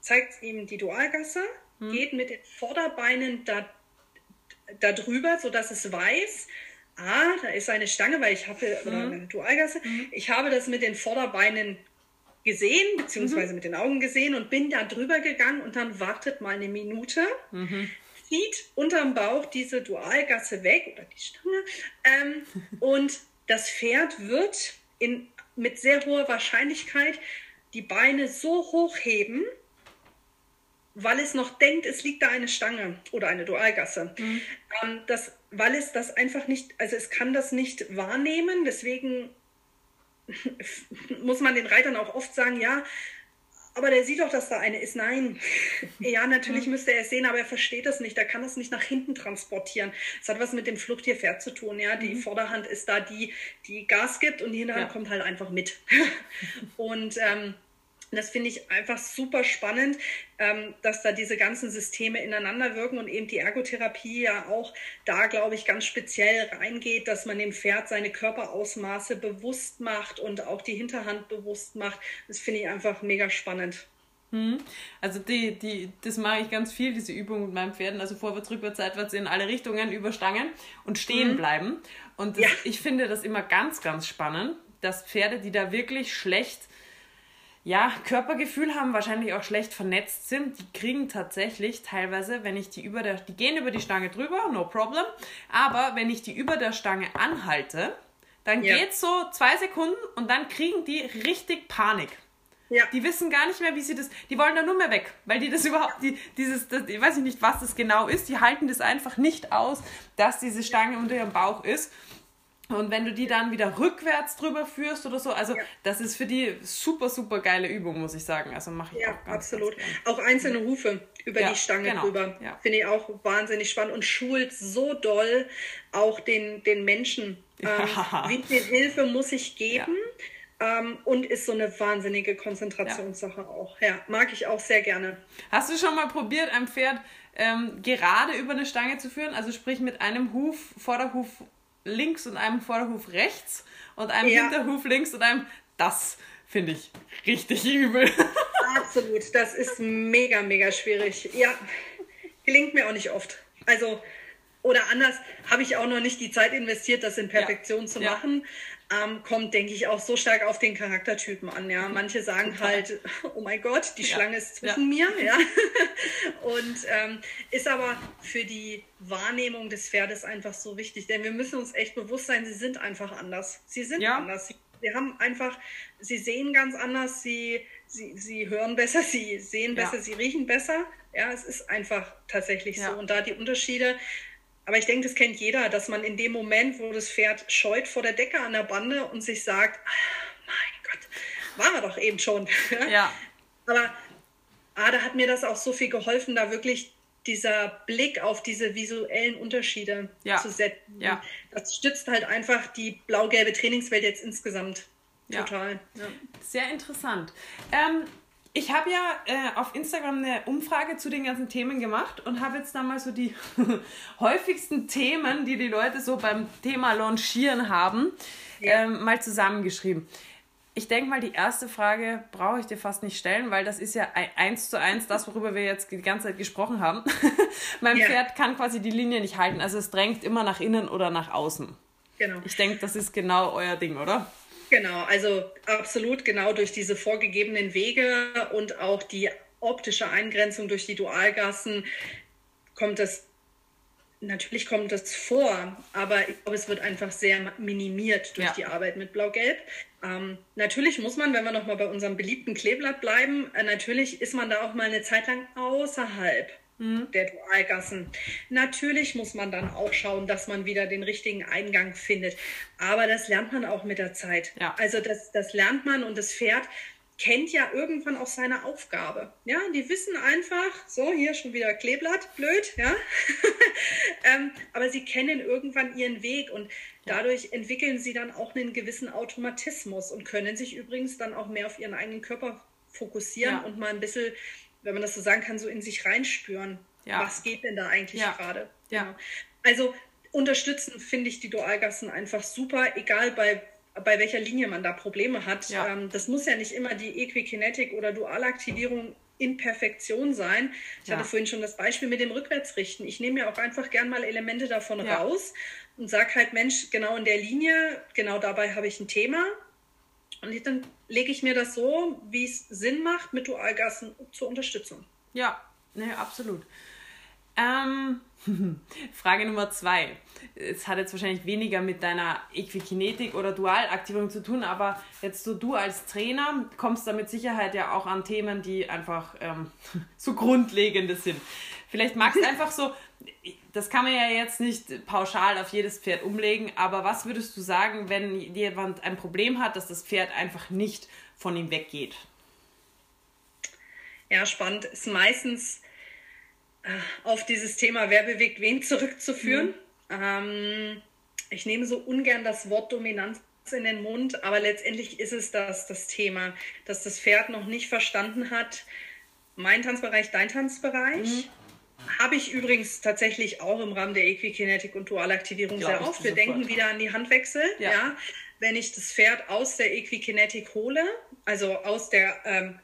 Speaker 2: zeigt ihm die Dualgasse, hm. geht mit den Vorderbeinen da, da drüber, sodass es weiß, ah, da ist eine Stange, weil ich habe, oder mhm. eine Dualgasse, mhm. ich habe das mit den Vorderbeinen gesehen, beziehungsweise mhm. mit den Augen gesehen und bin da drüber gegangen und dann wartet mal eine Minute, mhm. zieht unterm Bauch diese Dualgasse weg oder die Stange ähm, und das Pferd wird in, mit sehr hoher Wahrscheinlichkeit die Beine so hoch heben, weil es noch denkt, es liegt da eine Stange oder eine Dualgasse. Mhm. Ähm, das, weil es das einfach nicht, also es kann das nicht wahrnehmen, deswegen muss man den Reitern auch oft sagen, ja, aber der sieht doch, dass da eine ist. Nein. ja, natürlich müsste er es sehen, aber er versteht das nicht. Er kann das nicht nach hinten transportieren. Das hat was mit dem Fluchttierpferd zu tun. Ja, die mhm. Vorderhand ist da die, die Gas gibt und die Hinterhand ja. kommt halt einfach mit. und ähm, das finde ich einfach super spannend, ähm, dass da diese ganzen Systeme ineinander wirken und eben die Ergotherapie ja auch da, glaube ich, ganz speziell reingeht, dass man dem Pferd seine Körperausmaße bewusst macht und auch die Hinterhand bewusst macht. Das finde ich einfach mega spannend.
Speaker 1: Hm. Also die, die, das mache ich ganz viel, diese Übung mit meinen Pferden, also vorwärts, rückwärts, seitwärts in alle Richtungen über Stangen und stehen mhm. bleiben. Und das, ja. ich finde das immer ganz, ganz spannend, dass Pferde, die da wirklich schlecht ja, Körpergefühl haben, wahrscheinlich auch schlecht vernetzt sind, die kriegen tatsächlich teilweise, wenn ich die über der, die gehen über die Stange drüber, no problem, aber wenn ich die über der Stange anhalte, dann ja. geht so zwei Sekunden und dann kriegen die richtig Panik. Ja. Die wissen gar nicht mehr, wie sie das, die wollen da nur mehr weg, weil die das überhaupt, die, dieses, das, ich weiß nicht, was das genau ist, die halten das einfach nicht aus, dass diese Stange unter ihrem Bauch ist und wenn du die dann wieder rückwärts drüber führst oder so, also ja. das ist für die super, super geile Übung, muss ich sagen. Also mache ich
Speaker 2: ja, auch ganz absolut. Ganz auch einzelne Hufe über ja, die Stange genau. drüber. Ja. Finde ich auch wahnsinnig spannend und schult so doll auch den, den Menschen. Ähm, wie viel Hilfe muss ich geben? Ähm, und ist so eine wahnsinnige Konzentrationssache auch. Ja, mag ich auch sehr gerne.
Speaker 1: Hast du schon mal probiert, ein Pferd ähm, gerade über eine Stange zu führen? Also sprich mit einem Huf, Vorderhuf links und einem Vorderhuf rechts und einem ja. Hinterhuf links und einem. Das finde ich richtig übel.
Speaker 2: Absolut, das ist mega, mega schwierig. Ja, gelingt mir auch nicht oft. Also, oder anders, habe ich auch noch nicht die Zeit investiert, das in Perfektion ja. zu machen ähm, kommt, denke ich, auch so stark auf den Charaktertypen an. Ja, manche sagen Total. halt, oh mein Gott, die ja. Schlange ist zwischen ja. mir, ja, und ähm, ist aber für die Wahrnehmung des Pferdes einfach so wichtig, denn wir müssen uns echt bewusst sein, sie sind einfach anders. Sie sind ja. anders. Sie, sie haben einfach, sie sehen ganz anders, sie, sie, sie hören besser, sie sehen besser, sie riechen besser. Ja, es ist einfach tatsächlich so. Und da die Unterschiede aber ich denke, das kennt jeder, dass man in dem Moment, wo das Pferd scheut vor der Decke an der Bande und sich sagt, ah, mein Gott, war er doch eben schon. Ja. Aber ah, da hat mir das auch so viel geholfen, da wirklich dieser Blick auf diese visuellen Unterschiede ja. zu setzen. Ja. Das stützt halt einfach die blau-gelbe Trainingswelt jetzt insgesamt total. Ja.
Speaker 1: Sehr interessant. Ähm, ich habe ja äh, auf Instagram eine Umfrage zu den ganzen Themen gemacht und habe jetzt da mal so die häufigsten Themen, die die Leute so beim Thema Launchieren haben, ja. ähm, mal zusammengeschrieben. Ich denke mal, die erste Frage brauche ich dir fast nicht stellen, weil das ist ja eins zu eins das, worüber wir jetzt die ganze Zeit gesprochen haben. mein ja. Pferd kann quasi die Linie nicht halten, also es drängt immer nach innen oder nach außen. Genau. Ich denke, das ist genau euer Ding, oder?
Speaker 2: Genau, also absolut genau durch diese vorgegebenen Wege und auch die optische Eingrenzung durch die Dualgassen kommt das, natürlich kommt das vor, aber ich glaube, es wird einfach sehr minimiert durch ja. die Arbeit mit Blau-Gelb. Ähm, natürlich muss man, wenn wir nochmal bei unserem beliebten Kleeblatt bleiben, äh, natürlich ist man da auch mal eine Zeit lang außerhalb mhm. der Dualgassen. Natürlich muss man dann auch schauen, dass man wieder den richtigen Eingang findet. Aber das lernt man auch mit der Zeit. Ja. Also das, das lernt man und das Pferd kennt ja irgendwann auch seine Aufgabe. Ja, die wissen einfach, so hier schon wieder Kleeblatt, blöd, ja. ähm, aber sie kennen irgendwann ihren Weg und dadurch entwickeln sie dann auch einen gewissen Automatismus und können sich übrigens dann auch mehr auf ihren eigenen Körper fokussieren ja. und mal ein bisschen, wenn man das so sagen kann, so in sich reinspüren. Ja. Was geht denn da eigentlich ja. gerade? Ja. Genau. Also unterstützen finde ich die Dualgassen einfach super, egal bei bei welcher Linie man da Probleme hat. Ja. Ähm, das muss ja nicht immer die Equikinetik oder Dualaktivierung in Perfektion sein. Ich ja. hatte vorhin schon das Beispiel mit dem Rückwärtsrichten. Ich nehme ja auch einfach gern mal Elemente davon ja. raus und sage halt, Mensch, genau in der Linie, genau dabei habe ich ein Thema. Und dann lege ich mir das so, wie es Sinn macht, mit Dualgassen zur Unterstützung.
Speaker 1: Ja, ne, absolut. Ähm, Frage Nummer zwei. Es hat jetzt wahrscheinlich weniger mit deiner Equikinetik oder Dualaktivierung zu tun, aber jetzt so du als Trainer kommst da mit Sicherheit ja auch an Themen, die einfach ähm, so grundlegende sind. Vielleicht magst du einfach so, das kann man ja jetzt nicht pauschal auf jedes Pferd umlegen, aber was würdest du sagen, wenn jemand ein Problem hat, dass das Pferd einfach nicht von ihm weggeht?
Speaker 2: Ja, spannend. Ist meistens äh, auf dieses Thema Wer bewegt wen zurückzuführen. Mhm. Ähm, ich nehme so ungern das Wort Dominanz in den Mund, aber letztendlich ist es das, das Thema, dass das Pferd noch nicht verstanden hat, mein Tanzbereich, dein Tanzbereich. Mhm. Habe ich übrigens tatsächlich auch im Rahmen der Equikinetik und Dualaktivierung sehr oft. Wir denken wieder an die Handwechsel. Ja. ja. Wenn ich das Pferd aus der Equikinetik hole, also aus der ähm,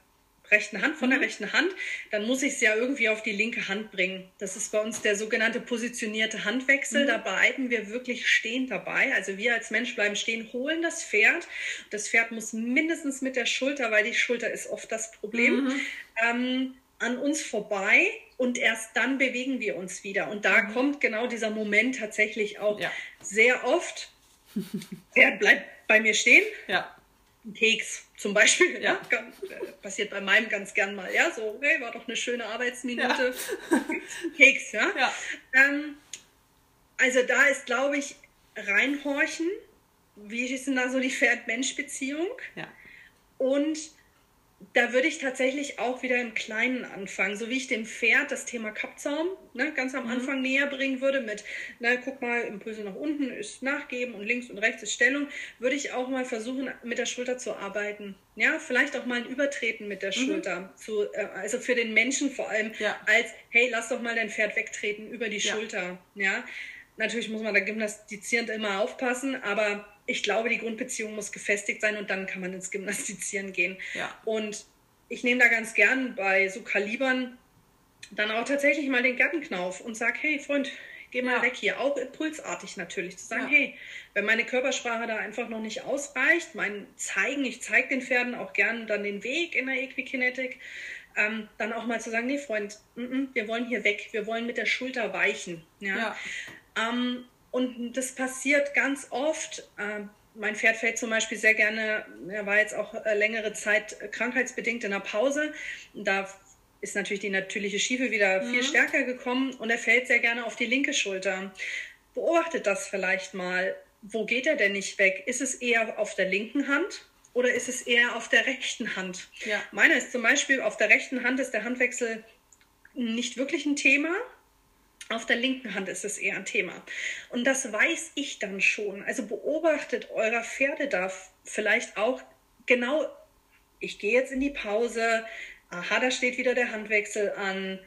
Speaker 2: rechten Hand, von der mhm. rechten Hand, dann muss ich es ja irgendwie auf die linke Hand bringen. Das ist bei uns der sogenannte positionierte Handwechsel. Mhm. Da bleiben wir wirklich stehend dabei. Also wir als Mensch bleiben stehen, holen das Pferd. Das Pferd muss mindestens mit der Schulter, weil die Schulter ist oft das Problem, mhm. ähm, an uns vorbei und erst dann bewegen wir uns wieder. Und da mhm. kommt genau dieser Moment tatsächlich auch ja. sehr oft. Pferd bleibt bei mir stehen. Ja Keks zum Beispiel. Ja. ja. Äh, passiert bei meinem ganz gern mal. Ja, so, hey, war doch eine schöne Arbeitsminute. Ja. Keks, ja. ja. Ähm, also da ist, glaube ich, reinhorchen. Wie ist denn da so die Pferd-Mensch-Beziehung? Ja. Und da würde ich tatsächlich auch wieder im Kleinen anfangen, so wie ich dem Pferd das Thema Kappzaum ne, ganz am mhm. Anfang näher bringen würde mit, na, guck mal, Impulse nach unten ist nachgeben und links und rechts ist Stellung, würde ich auch mal versuchen, mit der Schulter zu arbeiten. Ja, vielleicht auch mal ein Übertreten mit der mhm. Schulter. Zu, äh, also für den Menschen vor allem ja. als, hey, lass doch mal dein Pferd wegtreten über die ja. Schulter. Ja, natürlich muss man da gymnastizierend immer aufpassen, aber ich glaube, die Grundbeziehung muss gefestigt sein und dann kann man ins Gymnastizieren gehen. Ja. Und ich nehme da ganz gern bei so Kalibern dann auch tatsächlich mal den Gattenknauf und sage, hey Freund, geh mal ja. weg hier. Auch impulsartig natürlich. Zu sagen, ja. hey, wenn meine Körpersprache da einfach noch nicht ausreicht, mein Zeigen, ich zeige den Pferden auch gern dann den Weg in der Equikinetik, ähm, dann auch mal zu sagen, nee Freund, m -m, wir wollen hier weg, wir wollen mit der Schulter weichen. Ja. ja. Ähm, und das passiert ganz oft. Äh, mein Pferd fällt zum Beispiel sehr gerne, er war jetzt auch äh, längere Zeit krankheitsbedingt in der Pause. Da ist natürlich die natürliche Schiefe wieder mhm. viel stärker gekommen und er fällt sehr gerne auf die linke Schulter. Beobachtet das vielleicht mal. Wo geht er denn nicht weg? Ist es eher auf der linken Hand oder ist es eher auf der rechten Hand? Ja. Meiner ist zum Beispiel auf der rechten Hand ist der Handwechsel nicht wirklich ein Thema. Auf der linken Hand ist es eher ein Thema. Und das weiß ich dann schon. Also beobachtet eurer Pferde da vielleicht auch genau, ich gehe jetzt in die Pause, aha, da steht wieder der Handwechsel an,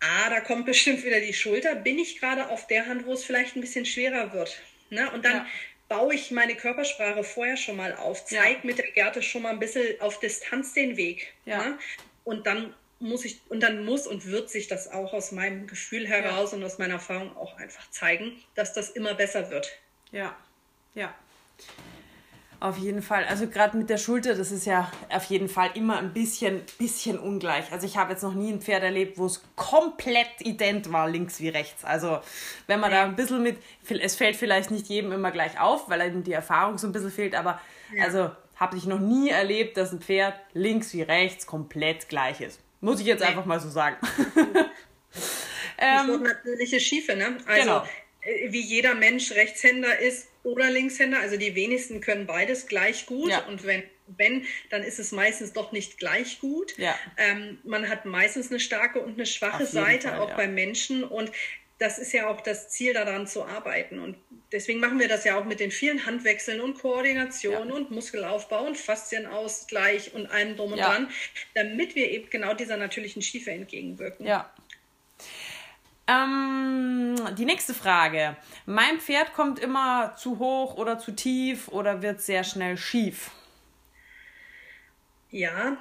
Speaker 2: ah, da kommt bestimmt wieder die Schulter, bin ich gerade auf der Hand, wo es vielleicht ein bisschen schwerer wird. Ne? Und dann ja. baue ich meine Körpersprache vorher schon mal auf, zeige ja. mit der Gerte schon mal ein bisschen auf Distanz den Weg. Ja. Ne? Und dann muss ich, und dann muss und wird sich das auch aus meinem Gefühl heraus ja. und aus meiner Erfahrung auch einfach zeigen, dass das immer besser wird.
Speaker 1: Ja, ja. Auf jeden Fall. Also gerade mit der Schulter, das ist ja auf jeden Fall immer ein bisschen, bisschen ungleich. Also ich habe jetzt noch nie ein Pferd erlebt, wo es komplett ident war, links wie rechts. Also wenn man ja. da ein bisschen mit, es fällt vielleicht nicht jedem immer gleich auf, weil eben die Erfahrung so ein bisschen fehlt, aber ja. also habe ich noch nie erlebt, dass ein Pferd links wie rechts komplett gleich ist. Muss ich jetzt einfach mal so sagen.
Speaker 2: Ähm, natürliche Schiefe, ne? Also genau. Äh, wie jeder Mensch Rechtshänder ist oder Linkshänder, also die wenigsten können beides gleich gut. Ja. Und wenn wenn, dann ist es meistens doch nicht gleich gut. Ja. Ähm, man hat meistens eine starke und eine schwache Seite, Fall, auch ja. beim Menschen. Und das ist ja auch das Ziel, daran zu arbeiten. Und deswegen machen wir das ja auch mit den vielen Handwechseln und Koordination ja. und Muskelaufbau und Faszienausgleich und allem drum und ja. dran, damit wir eben genau dieser natürlichen Schiefe entgegenwirken.
Speaker 1: Ja. Ähm, die nächste Frage. Mein Pferd kommt immer zu hoch oder zu tief oder wird sehr schnell schief.
Speaker 2: Ja,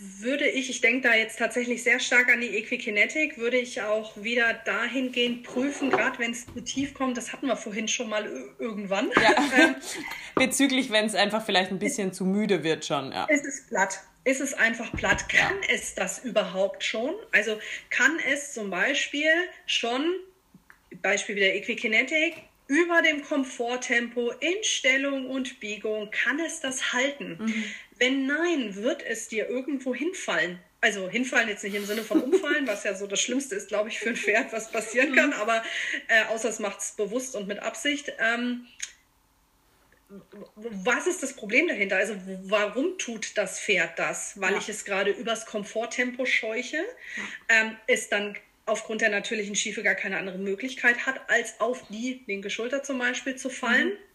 Speaker 2: würde ich, ich denke da jetzt tatsächlich sehr stark an die Equikinetik, würde ich auch wieder dahingehend prüfen, gerade wenn es zu tief kommt, das hatten wir vorhin schon mal irgendwann. Ja.
Speaker 1: Bezüglich, wenn es einfach vielleicht ein bisschen zu müde wird schon. Ja.
Speaker 2: Es ist platt. Ist es einfach platt? Kann ja. es das überhaupt schon? Also kann es zum Beispiel schon, Beispiel wieder Equikinetik, über dem Komforttempo in Stellung und Biegung, kann es das halten? Mhm. Wenn nein, wird es dir irgendwo hinfallen. Also hinfallen jetzt nicht im Sinne von umfallen, was ja so das Schlimmste ist, glaube ich, für ein Pferd, was passieren kann, aber äh, außer es macht es bewusst und mit Absicht. Ähm, was ist das Problem dahinter? Also warum tut das Pferd das? Weil ja. ich es gerade übers Komforttempo scheuche, ähm, es dann aufgrund der natürlichen Schiefe gar keine andere Möglichkeit hat, als auf die linke Schulter zum Beispiel zu fallen. Mhm.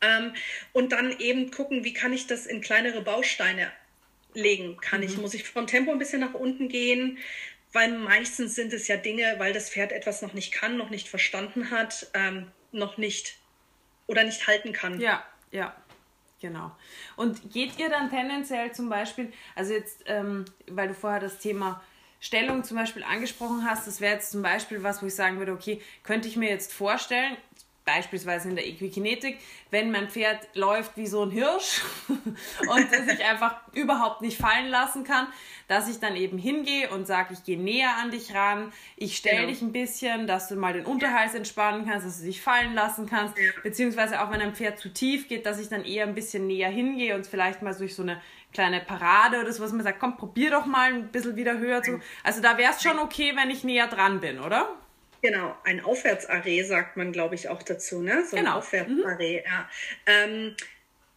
Speaker 2: Ähm, und dann eben gucken, wie kann ich das in kleinere Bausteine legen? Kann mhm. ich, muss ich vom Tempo ein bisschen nach unten gehen? Weil meistens sind es ja Dinge, weil das Pferd etwas noch nicht kann, noch nicht verstanden hat, ähm, noch nicht oder nicht halten kann.
Speaker 1: Ja, ja. Genau. Und geht ihr dann tendenziell zum Beispiel, also jetzt, ähm, weil du vorher das Thema Stellung zum Beispiel angesprochen hast, das wäre jetzt zum Beispiel was, wo ich sagen würde, okay, könnte ich mir jetzt vorstellen, beispielsweise in der Equikinetik, wenn mein Pferd läuft wie so ein Hirsch und sich einfach überhaupt nicht fallen lassen kann, dass ich dann eben hingehe und sage, ich gehe näher an dich ran, ich stelle genau. dich ein bisschen, dass du mal den Unterhals entspannen kannst, dass du dich fallen lassen kannst, ja. beziehungsweise auch wenn ein Pferd zu tief geht, dass ich dann eher ein bisschen näher hingehe und vielleicht mal durch so eine kleine Parade oder so, was man sagt, komm, probier doch mal ein bisschen wieder höher zu. Also da wäre es schon okay, wenn ich näher dran bin, oder?
Speaker 2: Genau, ein Aufwärtsarray sagt man, glaube ich, auch dazu, ne? So genau. ein Aufwärtsarray, mhm. ja. Ähm,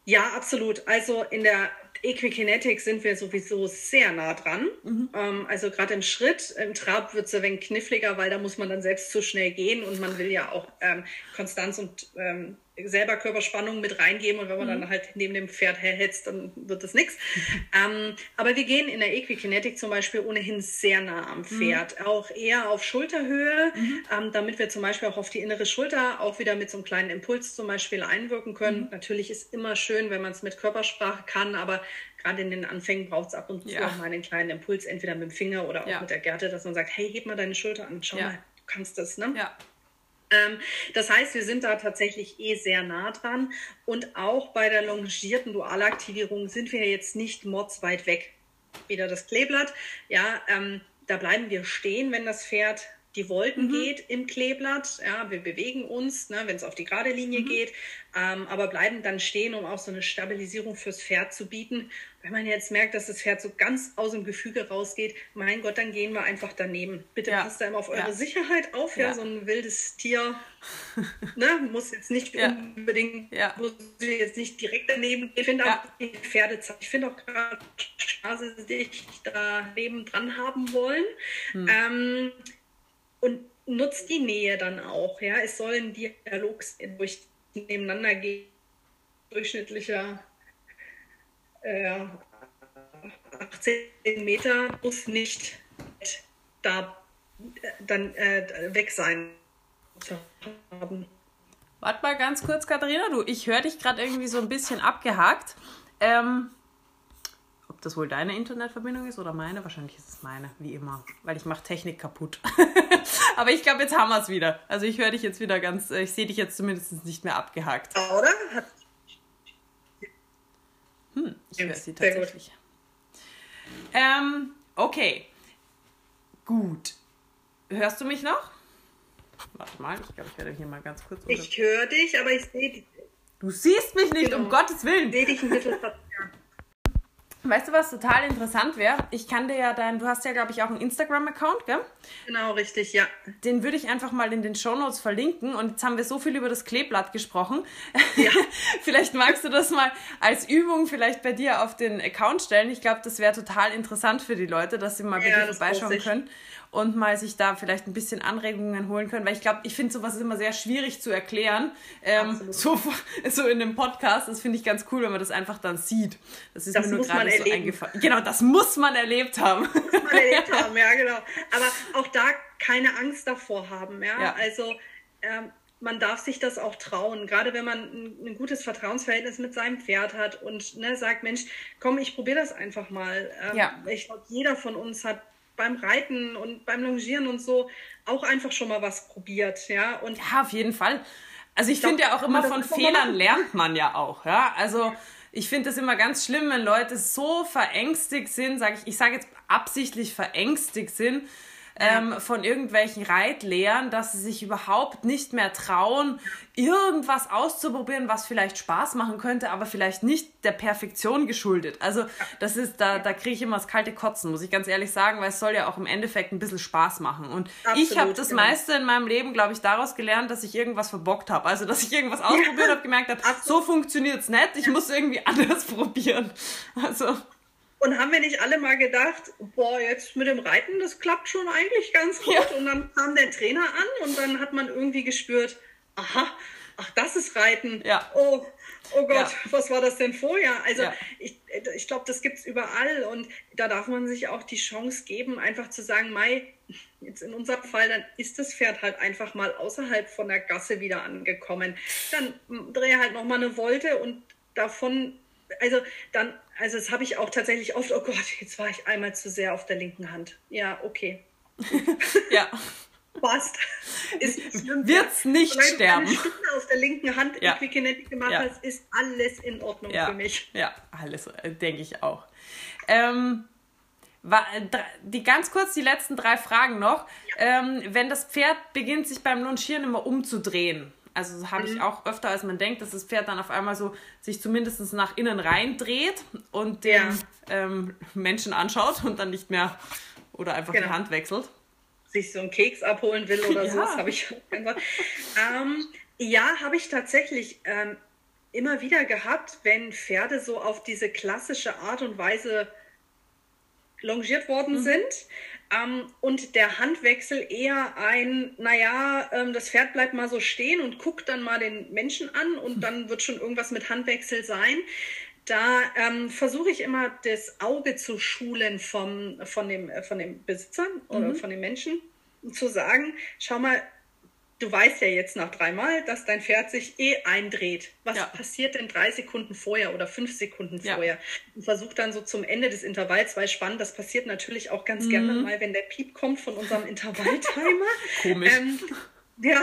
Speaker 2: ja, absolut. Also in der Equikinetik sind wir sowieso sehr nah dran. Mhm. Ähm, also gerade im Schritt, im Trab wird es ein wenig kniffliger, weil da muss man dann selbst zu schnell gehen und man will ja auch ähm, Konstanz und ähm, selber Körperspannung mit reingeben und wenn man mhm. dann halt neben dem Pferd herhetzt, dann wird das nichts. Ähm, aber wir gehen in der Equikinetik zum Beispiel ohnehin sehr nah am mhm. Pferd, mhm. auch eher auf Schulterhöhe, mhm. ähm, damit wir zum Beispiel auch auf die innere Schulter auch wieder mit so einem kleinen Impuls zum Beispiel einwirken können. Mhm. Natürlich ist immer schön, wenn man es mit Körpersprache kann, aber gerade in den Anfängen braucht es ab und zu ja. auch mal einen kleinen Impuls, entweder mit dem Finger oder auch ja. mit der Gerte, dass man sagt, hey, heb mal deine Schulter an, schau ja. mal, du kannst das, ne? Ja. Ähm, das heißt, wir sind da tatsächlich eh sehr nah dran. Und auch bei der longierten Dualaktivierung sind wir jetzt nicht mordsweit weg. Wieder das Kleeblatt. Ja, ähm, da bleiben wir stehen, wenn das Pferd die Wolken mhm. geht im Kleeblatt. Ja, wir bewegen uns, ne, wenn es auf die gerade Linie mhm. geht, ähm, aber bleiben dann stehen, um auch so eine Stabilisierung fürs Pferd zu bieten. Wenn man jetzt merkt, dass das Pferd so ganz aus dem Gefüge rausgeht, mein Gott, dann gehen wir einfach daneben. Bitte ja. passt da immer auf eure ja. Sicherheit auf. Ja. ja. so ein wildes Tier ne, muss jetzt nicht unbedingt, muss jetzt nicht direkt daneben. Ich finde auch die Pferdezeit, ich finde auch gerade Straße, die ich da neben dran haben wollen. Hm. Ähm, und nutzt die Nähe dann auch. Ja, es soll ein Dialog durch nebeneinander gehen. Durchschnittlicher äh, 18 Meter muss nicht da äh, dann äh, weg sein.
Speaker 1: Warte mal ganz kurz, Katharina, du, ich höre dich gerade irgendwie so ein bisschen abgehakt. Ähm, das wohl deine Internetverbindung ist oder meine? Wahrscheinlich ist es meine, wie immer, weil ich mache Technik kaputt. Aber ich glaube, jetzt haben wir es wieder. Also ich höre dich jetzt wieder ganz, äh, ich sehe dich jetzt zumindest nicht mehr abgehakt.
Speaker 2: Oder?
Speaker 1: Hm, ich höre sie tatsächlich. Ähm, okay. Gut. Hörst du mich noch? Warte mal, ich glaube, ich werde hier mal ganz kurz.
Speaker 2: Ich höre dich, aber ich sehe dich.
Speaker 1: Du siehst mich nicht, genau. um Gottes Willen. Ich sehe dich ein bisschen Weißt du, was total interessant wäre? Ich kann dir ja dein, du hast ja, glaube ich, auch einen Instagram-Account, gell?
Speaker 2: Genau, richtig, ja.
Speaker 1: Den würde ich einfach mal in den Shownotes verlinken. Und jetzt haben wir so viel über das Kleeblatt gesprochen. Ja. vielleicht magst du das mal als Übung vielleicht bei dir auf den Account stellen. Ich glaube, das wäre total interessant für die Leute, dass sie mal bei ja, dir vorbeischauen können und mal sich da vielleicht ein bisschen Anregungen holen können, weil ich glaube, ich finde sowas immer sehr schwierig zu erklären. Ähm, so, so in einem Podcast, das finde ich ganz cool, wenn man das einfach dann sieht. Das ist das mir nur gerade so eingefallen. Genau, das muss man erlebt haben. Das muss man
Speaker 2: erlebt haben, ja, genau. Aber auch da keine Angst davor haben, ja. ja. Also ähm, man darf sich das auch trauen, gerade wenn man ein, ein, gutes Vertrauensverhältnis mit seinem Pferd hat und ne, sagt, Mensch, komm, ich probiere das einfach mal. Ähm, ja. Ich glaube, jeder von uns hat beim Reiten und beim Longieren und so auch einfach schon mal was probiert, ja. Und
Speaker 1: ja, auf jeden Fall. Also ich, ich finde ja auch immer von Fehlern lernt man ja auch, ja. Also ich finde das immer ganz schlimm, wenn Leute so verängstigt sind, sage ich, ich sage jetzt absichtlich verängstigt sind, ähm, von irgendwelchen Reitlehrern, dass sie sich überhaupt nicht mehr trauen, irgendwas auszuprobieren, was vielleicht Spaß machen könnte, aber vielleicht nicht der Perfektion geschuldet. Also das ist, da, da kriege ich immer das kalte Kotzen, muss ich ganz ehrlich sagen, weil es soll ja auch im Endeffekt ein bisschen Spaß machen. Und Absolut, ich habe das genau. meiste in meinem Leben, glaube ich, daraus gelernt, dass ich irgendwas verbockt habe. Also dass ich irgendwas ausprobiert habe, gemerkt habe, so funktioniert es nicht, ich muss irgendwie anders probieren. Also
Speaker 2: und haben wir nicht alle mal gedacht, boah, jetzt mit dem Reiten, das klappt schon eigentlich ganz gut. Ja. Und dann kam der Trainer an und dann hat man irgendwie gespürt, aha, ach, das ist Reiten. Ja. Oh, oh Gott, ja. was war das denn vorher? Also ja. ich, ich glaube, das gibt es überall und da darf man sich auch die Chance geben, einfach zu sagen, Mai, jetzt in unserem Fall, dann ist das Pferd halt einfach mal außerhalb von der Gasse wieder angekommen. Dann drehe halt nochmal eine Wolte und davon also dann, also das habe ich auch tatsächlich oft, oh Gott, jetzt war ich einmal zu sehr auf der linken Hand. Ja, okay. ja. Passt.
Speaker 1: Wird es nicht Solange sterben. Wenn
Speaker 2: du auf der linken Hand ja. Equikinetik gemacht ja. hast, ist alles in Ordnung
Speaker 1: ja.
Speaker 2: für mich.
Speaker 1: Ja, alles, äh, denke ich auch. Ähm, die ganz kurz die letzten drei Fragen noch. Ähm, wenn das Pferd beginnt, sich beim Longieren immer umzudrehen, also habe ich mhm. auch öfter, als man denkt, dass das Pferd dann auf einmal so sich zumindest nach innen rein dreht und den ja. ähm, Menschen anschaut und dann nicht mehr oder einfach genau. die Hand wechselt.
Speaker 2: Sich so einen Keks abholen will oder ja. so, das habe ich ähm, Ja, habe ich tatsächlich ähm, immer wieder gehabt, wenn Pferde so auf diese klassische Art und Weise longiert worden mhm. sind ähm, und der Handwechsel eher ein, naja, ähm, das Pferd bleibt mal so stehen und guckt dann mal den Menschen an und dann wird schon irgendwas mit Handwechsel sein. Da ähm, versuche ich immer das Auge zu schulen vom, von, dem, äh, von dem Besitzer oder mhm. von den Menschen zu sagen, schau mal, du weißt ja jetzt nach dreimal, dass dein Pferd sich eh eindreht. Was ja. passiert denn drei Sekunden vorher oder fünf Sekunden vorher? Ja. Und versucht dann so zum Ende des Intervalls, weil spannend, das passiert natürlich auch ganz mhm. gerne mal, wenn der Piep kommt von unserem Intervalltimer. Komisch. Ähm, ja,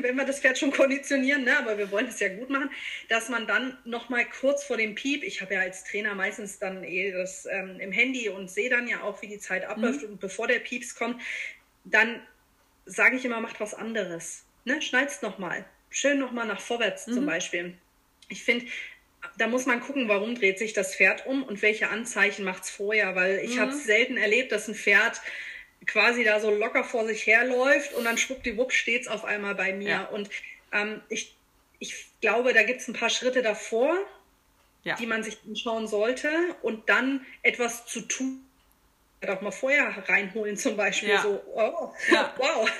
Speaker 2: wenn wir das Pferd schon konditionieren, ne, aber wir wollen es ja gut machen, dass man dann nochmal kurz vor dem Piep, ich habe ja als Trainer meistens dann eh das ähm, im Handy und sehe dann ja auch, wie die Zeit abläuft mhm. und bevor der Pieps kommt, dann sage ich immer, macht was anderes. Ne? Schnallst nochmal. Schön nochmal nach vorwärts mhm. zum Beispiel. Ich finde, da muss man gucken, warum dreht sich das Pferd um und welche Anzeichen macht es vorher, weil ich mhm. habe es selten erlebt, dass ein Pferd quasi da so locker vor sich herläuft und dann schwuppdiwupp steht es auf einmal bei mir. Ja. Und ähm, ich, ich glaube, da gibt es ein paar Schritte davor, ja. die man sich anschauen sollte und dann etwas zu tun auch mal Feuer reinholen zum Beispiel. Ja. So, oh, ja. wow.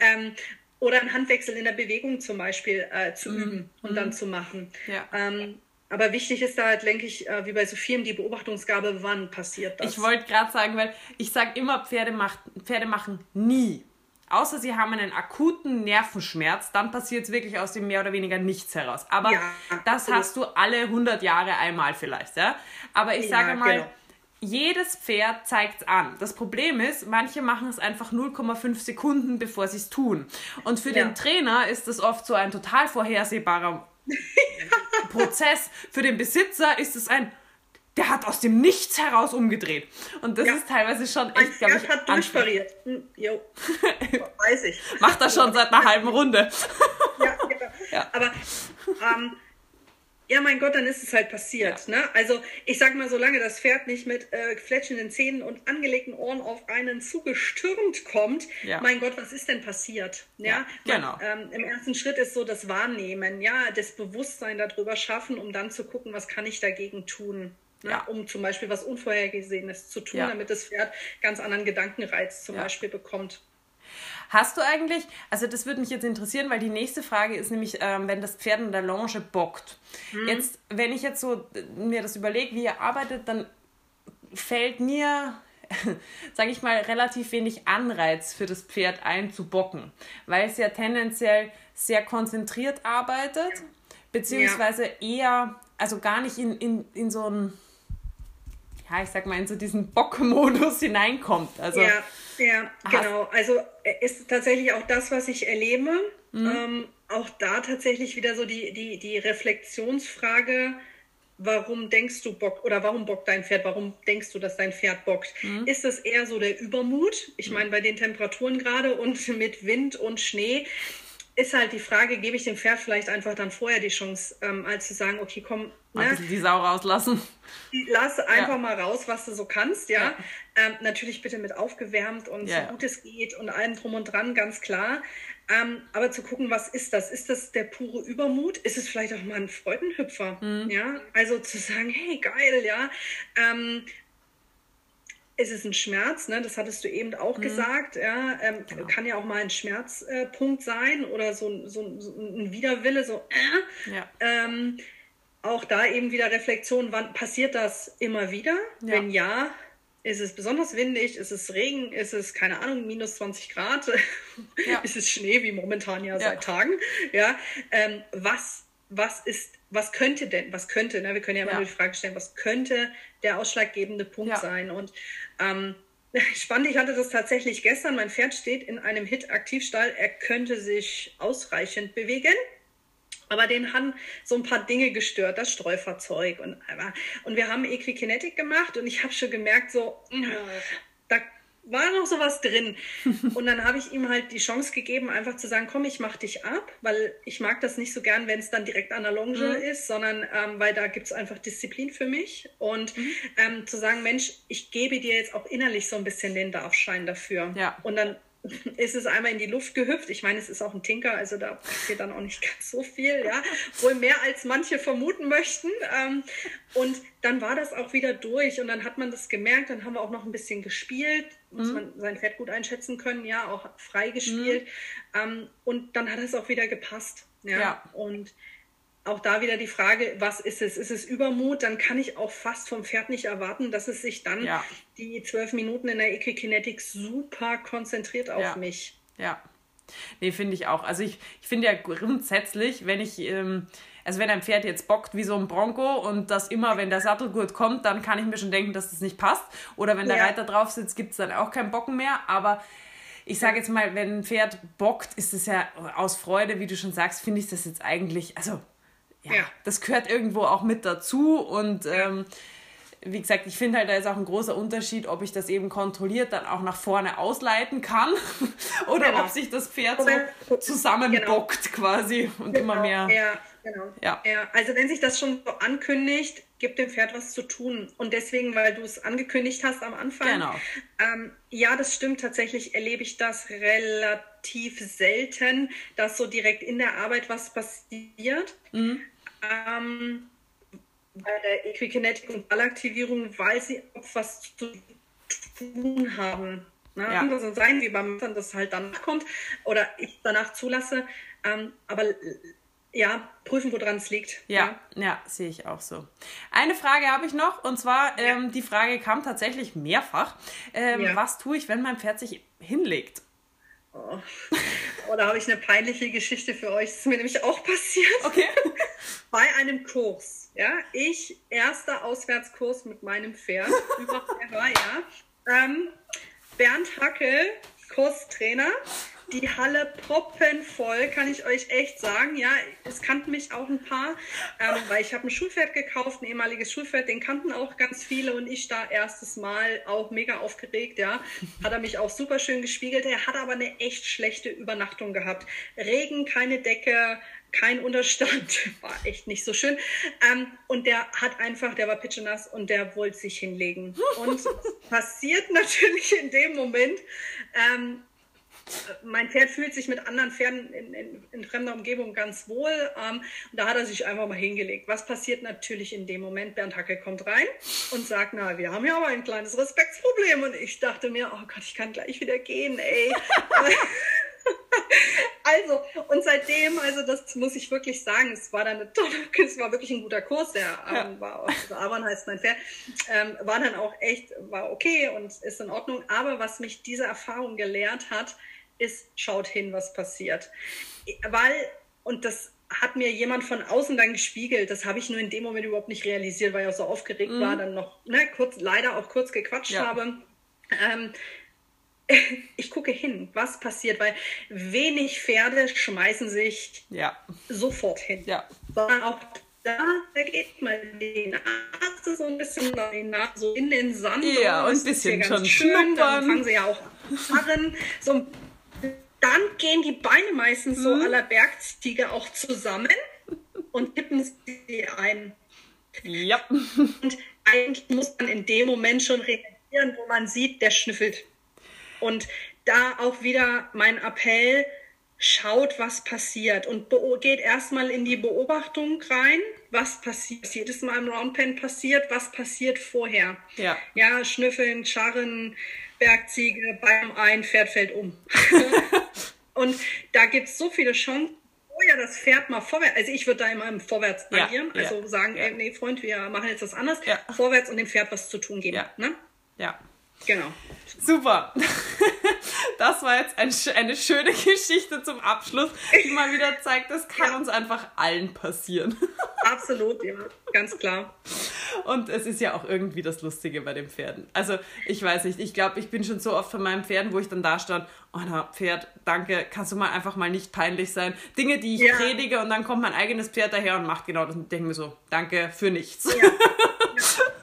Speaker 2: ähm, oder einen Handwechsel in der Bewegung zum Beispiel äh, zu mhm. üben und mhm. dann zu machen. Ja. Ähm, aber wichtig ist da halt, denke ich, äh, wie bei so vielen, die Beobachtungsgabe, wann passiert das?
Speaker 1: Ich wollte gerade sagen, weil ich sage immer, Pferde, macht, Pferde machen nie. Außer sie haben einen akuten Nervenschmerz, dann passiert es wirklich aus dem mehr oder weniger nichts heraus. Aber ja, das hast du alle 100 Jahre einmal vielleicht. Ja? Aber ich sage ja, mal, genau jedes Pferd zeigt es an. Das Problem ist, manche machen es einfach 0,5 Sekunden, bevor sie es tun. Und für ja. den Trainer ist das oft so ein total vorhersehbarer Prozess. Für den Besitzer ist es ein, der hat aus dem Nichts heraus umgedreht. Und das ja. ist teilweise schon echt, glaube ich, hat durchpariert. Hm, jo, weiß ich. Macht das schon seit einer halben Runde.
Speaker 2: ja, genau. ja. Aber ähm, ja, mein Gott, dann ist es halt passiert. Ja. Ne? Also ich sag mal, solange das Pferd nicht mit äh, fletschenden Zähnen und angelegten Ohren auf einen zugestürmt kommt, ja. mein Gott, was ist denn passiert? Ja, ja genau. Man, ähm, Im ersten Schritt ist so das Wahrnehmen, ja, das Bewusstsein darüber schaffen, um dann zu gucken, was kann ich dagegen tun. Ne? Ja. um zum Beispiel was Unvorhergesehenes zu tun, damit das Pferd ganz anderen Gedankenreiz zum Beispiel bekommt.
Speaker 1: Hast du eigentlich, also das würde mich jetzt interessieren, weil die nächste Frage ist nämlich, ähm, wenn das Pferd in der Longe bockt. Mhm. Jetzt, wenn ich jetzt so mir das überlege, wie ihr arbeitet, dann fällt mir, sage ich mal, relativ wenig Anreiz für das Pferd einzubocken, weil es ja tendenziell sehr konzentriert arbeitet, beziehungsweise ja. eher, also gar nicht in, in, in so einen, ja, ich sag mal, in so diesen Bockmodus hineinkommt. Also,
Speaker 2: ja ja, genau. Also äh, ist tatsächlich auch das, was ich erlebe. Mhm. Ähm, auch da tatsächlich wieder so die, die, die Reflexionsfrage, warum denkst du Bock oder warum bockt dein Pferd? Warum denkst du, dass dein Pferd bockt? Mhm. Ist das eher so der Übermut? Ich meine, bei den Temperaturen gerade und mit Wind und Schnee ist halt die Frage, gebe ich dem Pferd vielleicht einfach dann vorher die Chance, ähm, als zu sagen, okay, komm,
Speaker 1: ne, die Sau rauslassen.
Speaker 2: Lass einfach ja. mal raus, was du so kannst, ja. ja. Ähm, natürlich bitte mit aufgewärmt und ja. so gut es geht und allem drum und dran, ganz klar. Ähm, aber zu gucken, was ist das? Ist das der pure Übermut? Ist es vielleicht auch mal ein Freudenhüpfer? Mhm. Ja, also zu sagen, hey, geil, ja. Ähm, es ist ein Schmerz, ne? das hattest du eben auch mhm. gesagt. Ja? Ähm, genau. Kann ja auch mal ein Schmerzpunkt äh, sein oder so, so, so, ein Widerwille, so. Äh. Ja. Ähm, auch da eben wieder Reflexion, wann passiert das immer wieder? Ja. Wenn ja, ist es besonders windig? Ist es Regen? Ist es, keine Ahnung, minus 20 Grad? Ja. ist es Schnee, wie momentan ja, ja. seit Tagen? Ja. Ähm, was, was ist, was könnte denn, was könnte, ne? wir können ja immer ja. die Frage stellen, was könnte der ausschlaggebende Punkt sein? Und ähm, spannend, ich hatte das tatsächlich gestern. Mein Pferd steht in einem Hit-Aktivstall. Er könnte sich ausreichend bewegen. Aber den haben so ein paar Dinge gestört, das Streufahrzeug. Und, und wir haben Equikinetik gemacht und ich habe schon gemerkt, so, da war noch sowas drin. Und dann habe ich ihm halt die Chance gegeben, einfach zu sagen, komm, ich mach dich ab, weil ich mag das nicht so gern, wenn es dann direkt an der Longe mhm. ist, sondern ähm, weil da gibt es einfach Disziplin für mich. Und mhm. ähm, zu sagen, Mensch, ich gebe dir jetzt auch innerlich so ein bisschen den Darfschein dafür. Ja. Und dann ist es einmal in die Luft gehüpft. Ich meine, es ist auch ein Tinker, also da passiert dann auch nicht ganz so viel, ja. Wohl mehr als manche vermuten möchten. Ähm, und dann war das auch wieder durch und dann hat man das gemerkt. Dann haben wir auch noch ein bisschen gespielt, muss mhm. man sein Pferd gut einschätzen können, ja, auch frei gespielt. Mhm. und dann hat es auch wieder gepasst, ja. ja. Und auch da wieder die Frage, was ist es? Ist es Übermut? Dann kann ich auch fast vom Pferd nicht erwarten, dass es sich dann ja. Die zwölf Minuten in der Equikinetik super konzentriert auf
Speaker 1: ja.
Speaker 2: mich.
Speaker 1: Ja. Nee, finde ich auch. Also ich, ich finde ja grundsätzlich, wenn ich, ähm, also wenn ein Pferd jetzt bockt wie so ein Bronco und das immer, wenn der Sattelgurt kommt, dann kann ich mir schon denken, dass das nicht passt. Oder wenn der ja. Reiter drauf sitzt, gibt es dann auch kein Bocken mehr. Aber ich sage jetzt mal, wenn ein Pferd bockt, ist es ja aus Freude, wie du schon sagst, finde ich das jetzt eigentlich, also ja, ja, das gehört irgendwo auch mit dazu und ähm, wie gesagt, ich finde halt, da ist auch ein großer Unterschied, ob ich das eben kontrolliert dann auch nach vorne ausleiten kann oder genau. ob sich das Pferd so zusammenbockt genau. quasi und genau. immer mehr.
Speaker 2: Ja, genau. Ja. ja. Also wenn sich das schon so ankündigt, gibt dem Pferd was zu tun. Und deswegen, weil du es angekündigt hast am Anfang. Genau. Ähm, ja, das stimmt. Tatsächlich erlebe ich das relativ selten, dass so direkt in der Arbeit was passiert. Mhm ähm, bei der Equikinetik und Ballaktivierung, weil sie auch was zu tun haben. Ne? Ja. Kann das sein, wie beim Messern das halt dann kommt oder ich danach zulasse. Ähm, aber ja, prüfen, woran es liegt.
Speaker 1: Ja, ja, ja, sehe ich auch so. Eine Frage habe ich noch und zwar, ja. ähm, die Frage kam tatsächlich mehrfach. Ähm, ja. Was tue ich, wenn mein Pferd sich hinlegt?
Speaker 2: Oh. oh, da habe ich eine peinliche Geschichte für euch. Das ist mir nämlich auch passiert.
Speaker 1: Okay.
Speaker 2: Bei einem Kurs. Ja, ich, erster Auswärtskurs mit meinem Pferd. Überhaupt ever, ja. Ähm, Bernd Hackel, Kurstrainer die Halle proppenvoll, kann ich euch echt sagen. Ja, es kannten mich auch ein paar, ähm, weil ich habe ein Schulpferd gekauft, ein ehemaliges Schulpferd, den kannten auch ganz viele und ich da erstes Mal auch mega aufgeregt, ja. Hat er mich auch super schön gespiegelt. Er hat aber eine echt schlechte Übernachtung gehabt. Regen, keine Decke, kein Unterstand, war echt nicht so schön. Ähm, und der hat einfach, der war pitschenass und der wollte sich hinlegen. Und passiert natürlich in dem Moment, ähm, mein Pferd fühlt sich mit anderen Pferden in, in, in fremder Umgebung ganz wohl. Ähm, und da hat er sich einfach mal hingelegt. Was passiert natürlich in dem Moment? Bernd Hacke kommt rein und sagt, na, wir haben ja aber ein kleines Respektsproblem. Und ich dachte mir, oh Gott, ich kann gleich wieder gehen, ey. also, und seitdem, also das muss ich wirklich sagen, es war dann eine tolle, es war wirklich ein guter Kurs, der ja. war auch, also Aban heißt mein Pferd, ähm, war dann auch echt, war okay und ist in Ordnung. Aber was mich diese Erfahrung gelehrt hat, ist, schaut hin, was passiert. Weil, und das hat mir jemand von außen dann gespiegelt, das habe ich nur in dem Moment überhaupt nicht realisiert, weil ich auch so aufgeregt mhm. war, dann noch ne, kurz, leider auch kurz gequatscht ja. habe. Ähm, ich gucke hin, was passiert, weil wenig Pferde schmeißen sich ja. sofort hin. Ja. Sondern auch da, da geht mal die Nase so ein bisschen so in den Sand. Ja, und ein bisschen schon schön. Schnuppern. Dann fangen sie ja auch an, so dann gehen die Beine meistens so mhm. aller Bergziege auch zusammen und tippen sie ein. Ja. Und eigentlich muss man in dem Moment schon reagieren, wo man sieht, der schnüffelt. Und da auch wieder mein Appell, schaut, was passiert und geht erstmal in die Beobachtung rein, was passiert, was jedes Mal im Roundpen passiert, was passiert vorher. Ja. Ja, schnüffeln, scharren, Bergziege, beim ein, Pferd fällt um. und da gibt es so viele Chancen, wo ja das Pferd mal vorwärts, also ich würde da immer im Vorwärts agieren, ja, also sagen, ja. ey, nee, Freund, wir machen jetzt was anderes, vorwärts und dem Pferd was zu tun geben. Ne?
Speaker 1: Ja. Genau. Super. Das war jetzt ein, eine schöne Geschichte zum Abschluss, die mal wieder zeigt, das kann ja. uns einfach allen passieren.
Speaker 2: Absolut, ja, ganz klar.
Speaker 1: Und es ist ja auch irgendwie das Lustige bei den Pferden. Also, ich weiß nicht, ich glaube, ich bin schon so oft von meinen Pferden, wo ich dann da stand, oh na, Pferd, danke, kannst du mal einfach mal nicht peinlich sein. Dinge, die ich ja. predige und dann kommt mein eigenes Pferd daher und macht genau das und denke mir so, danke für nichts. Ja.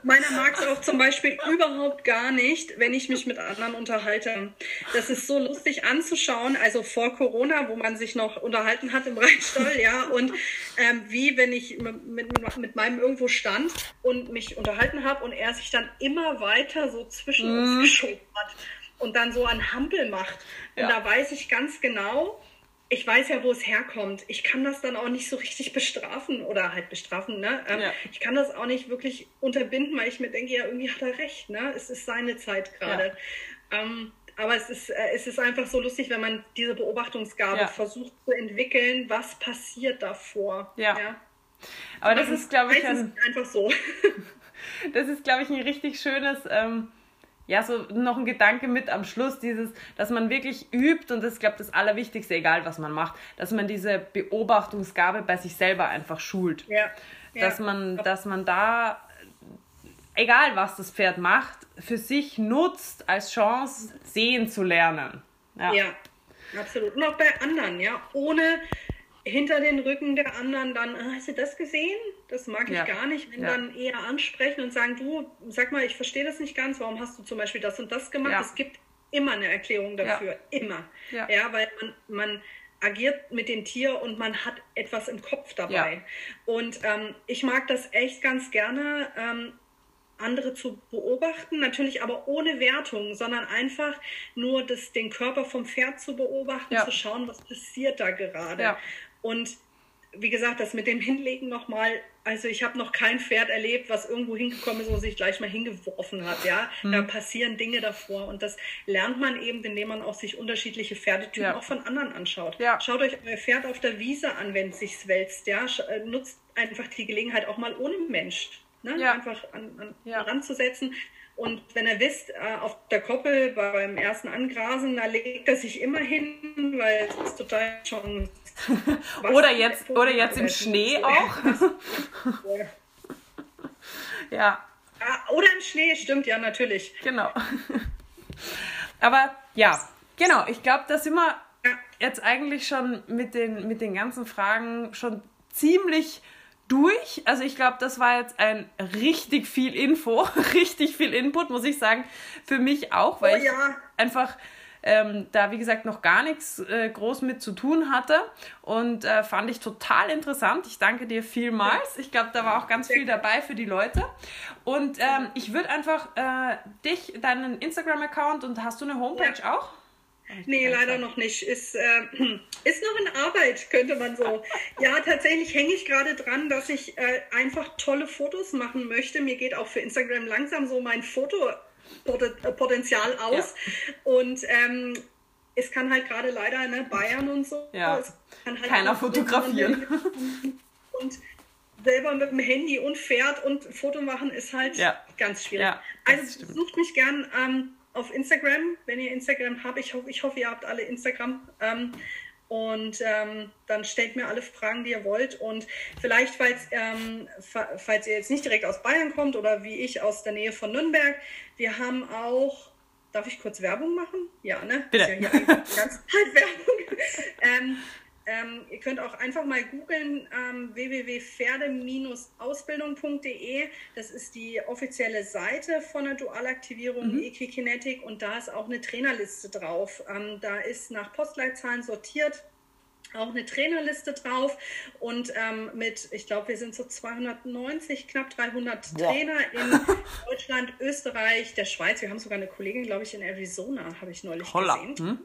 Speaker 2: Meiner mag es auch zum Beispiel überhaupt gar nicht, wenn ich mich mit anderen unterhalte. Das ist so lustig anzuschauen, also vor Corona, wo man sich noch unterhalten hat im Rheinstall, ja, und ähm, wie wenn ich mit, mit, mit, meinem irgendwo stand und mich unterhalten habe und er sich dann immer weiter so zwischen mm. uns mhm. geschoben hat und dann so ein Hampel macht. Und ja. da weiß ich ganz genau, ich weiß ja, wo es herkommt. Ich kann das dann auch nicht so richtig bestrafen oder halt bestrafen, ne? Ähm, ja. Ich kann das auch nicht wirklich unterbinden, weil ich mir denke, ja, irgendwie hat er recht, ne? Es ist seine Zeit gerade. Ja. Ähm, aber es ist, äh, es ist einfach so lustig, wenn man diese Beobachtungsgabe ja. versucht zu entwickeln, was passiert davor. Ja.
Speaker 1: Aber das, das ist, glaube ich, ein, einfach so. das ist, glaube ich, ein richtig schönes. Ähm ja, so noch ein Gedanke mit am Schluss, dieses, dass man wirklich übt und das ist, glaube ich, das Allerwichtigste, egal was man macht, dass man diese Beobachtungsgabe bei sich selber einfach schult. Ja. Dass man, dass man da, egal was das Pferd macht, für sich nutzt als Chance, sehen zu lernen.
Speaker 2: Ja, ja absolut. Und auch bei anderen, ja, ohne hinter den Rücken der anderen dann, ah, hast du das gesehen? Das mag ich ja. gar nicht. Wenn ja. dann eher ansprechen und sagen, du, sag mal, ich verstehe das nicht ganz, warum hast du zum Beispiel das und das gemacht? Ja. Es gibt immer eine Erklärung dafür, immer. Ja. weil man, man agiert mit dem Tier und man hat etwas im Kopf dabei. Und ähm, ich mag das echt ganz gerne. Ähm, andere zu beobachten, natürlich aber ohne Wertung, sondern einfach nur das, den Körper vom Pferd zu beobachten, ja. zu schauen, was passiert da gerade. Ja. Und wie gesagt, das mit dem Hinlegen nochmal, also ich habe noch kein Pferd erlebt, was irgendwo hingekommen ist und sich gleich mal hingeworfen hat. Ja, hm. da passieren Dinge davor und das lernt man eben, indem man auch sich unterschiedliche Pferdetypen ja. auch von anderen anschaut. Ja. Schaut euch euer Pferd auf der Wiese an, wenn es sich wälzt. Ja, äh, nutzt einfach die Gelegenheit auch mal ohne Mensch, ne? ja. einfach an, an ja. ranzusetzen. Und wenn er wisst, äh, auf der Koppel beim ersten Angrasen, da legt er sich immer hin, weil es ist total schon.
Speaker 1: Oder jetzt, oder jetzt im Schnee auch.
Speaker 2: ja. Oder im Schnee, stimmt, ja, natürlich.
Speaker 1: Genau. Aber ja, genau, ich glaube, da sind wir jetzt eigentlich schon mit den, mit den ganzen Fragen schon ziemlich durch. Also ich glaube, das war jetzt ein richtig viel Info, richtig viel Input, muss ich sagen. Für mich auch, weil oh, ja. ich einfach ähm, da wie gesagt noch gar nichts äh, groß mit zu tun hatte und äh, fand ich total interessant. Ich danke dir vielmals. Ich glaube, da war auch ganz viel dabei für die Leute. Und ähm, ich würde einfach äh, dich, deinen Instagram-Account und hast du eine Homepage ja. auch?
Speaker 2: Nee, leider noch nicht. Ist, äh, ist noch in Arbeit, könnte man so. Ja, tatsächlich hänge ich gerade dran, dass ich äh, einfach tolle Fotos machen möchte. Mir geht auch für Instagram langsam so mein Fotopotenzial aus. Ja. Und ähm, es kann halt gerade leider, ne, Bayern und so.
Speaker 1: Ja.
Speaker 2: Halt
Speaker 1: Keiner fotografieren.
Speaker 2: Und selber mit dem Handy und fährt und Foto machen ist halt ja. ganz schwierig. Ja, also sucht mich gern. Ähm, auf Instagram, wenn ihr Instagram habt. Ich hoffe, ich hoffe ihr habt alle Instagram. Ähm, und ähm, dann stellt mir alle Fragen, die ihr wollt. Und vielleicht, falls, ähm, falls ihr jetzt nicht direkt aus Bayern kommt oder wie ich aus der Nähe von Nürnberg, wir haben auch, darf ich kurz Werbung machen? Ja, ne?
Speaker 1: Bitte.
Speaker 2: Ist ja hier ganz halt Werbung. ähm, ähm, ihr könnt auch einfach mal googeln ähm, www.pferde-ausbildung.de. Das ist die offizielle Seite von der Dualaktivierung mhm. Equikinetik und da ist auch eine Trainerliste drauf. Ähm, da ist nach Postleitzahlen sortiert auch eine Trainerliste drauf und ähm, mit, ich glaube, wir sind so 290, knapp 300 ja. Trainer in Deutschland, Österreich, der Schweiz. Wir haben sogar eine Kollegin, glaube ich, in Arizona, habe ich neulich Holla. gesehen. Hm?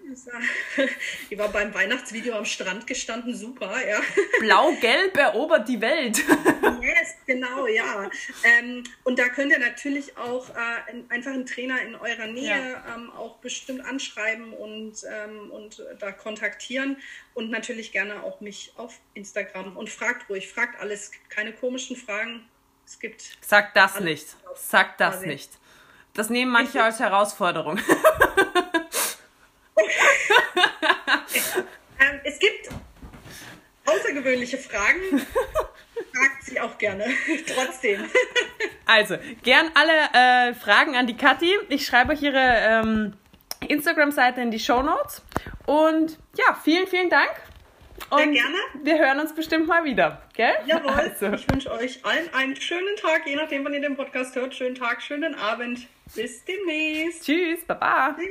Speaker 2: Die war beim Weihnachtsvideo am Strand gestanden, super, ja.
Speaker 1: Blau-Gelb erobert die Welt.
Speaker 2: yes, genau, ja. Ähm, und da könnt ihr natürlich auch äh, einfach einen Trainer in eurer Nähe ja. ähm, auch bestimmt anschreiben und, ähm, und da kontaktieren und natürlich gerne auch mich auf Instagram und fragt ruhig, fragt alles, keine komischen Fragen. Es gibt.
Speaker 1: Sagt das nicht. Sagt das nicht. Das nehmen manche als Herausforderung.
Speaker 2: ähm, es gibt außergewöhnliche Fragen. Fragt sie auch gerne. Trotzdem.
Speaker 1: also, gern alle äh, Fragen an die Kathi. Ich schreibe euch ihre ähm, Instagram-Seite in die Show Notes. Und ja, vielen, vielen Dank. Und
Speaker 2: Sehr gerne.
Speaker 1: Wir hören uns bestimmt mal wieder, gell?
Speaker 2: Jawohl. Also. Ich wünsche euch allen einen schönen Tag, je nachdem, wann ihr den Podcast hört. Schönen Tag, schönen Abend. Bis demnächst.
Speaker 1: Tschüss, baba. Tschüss.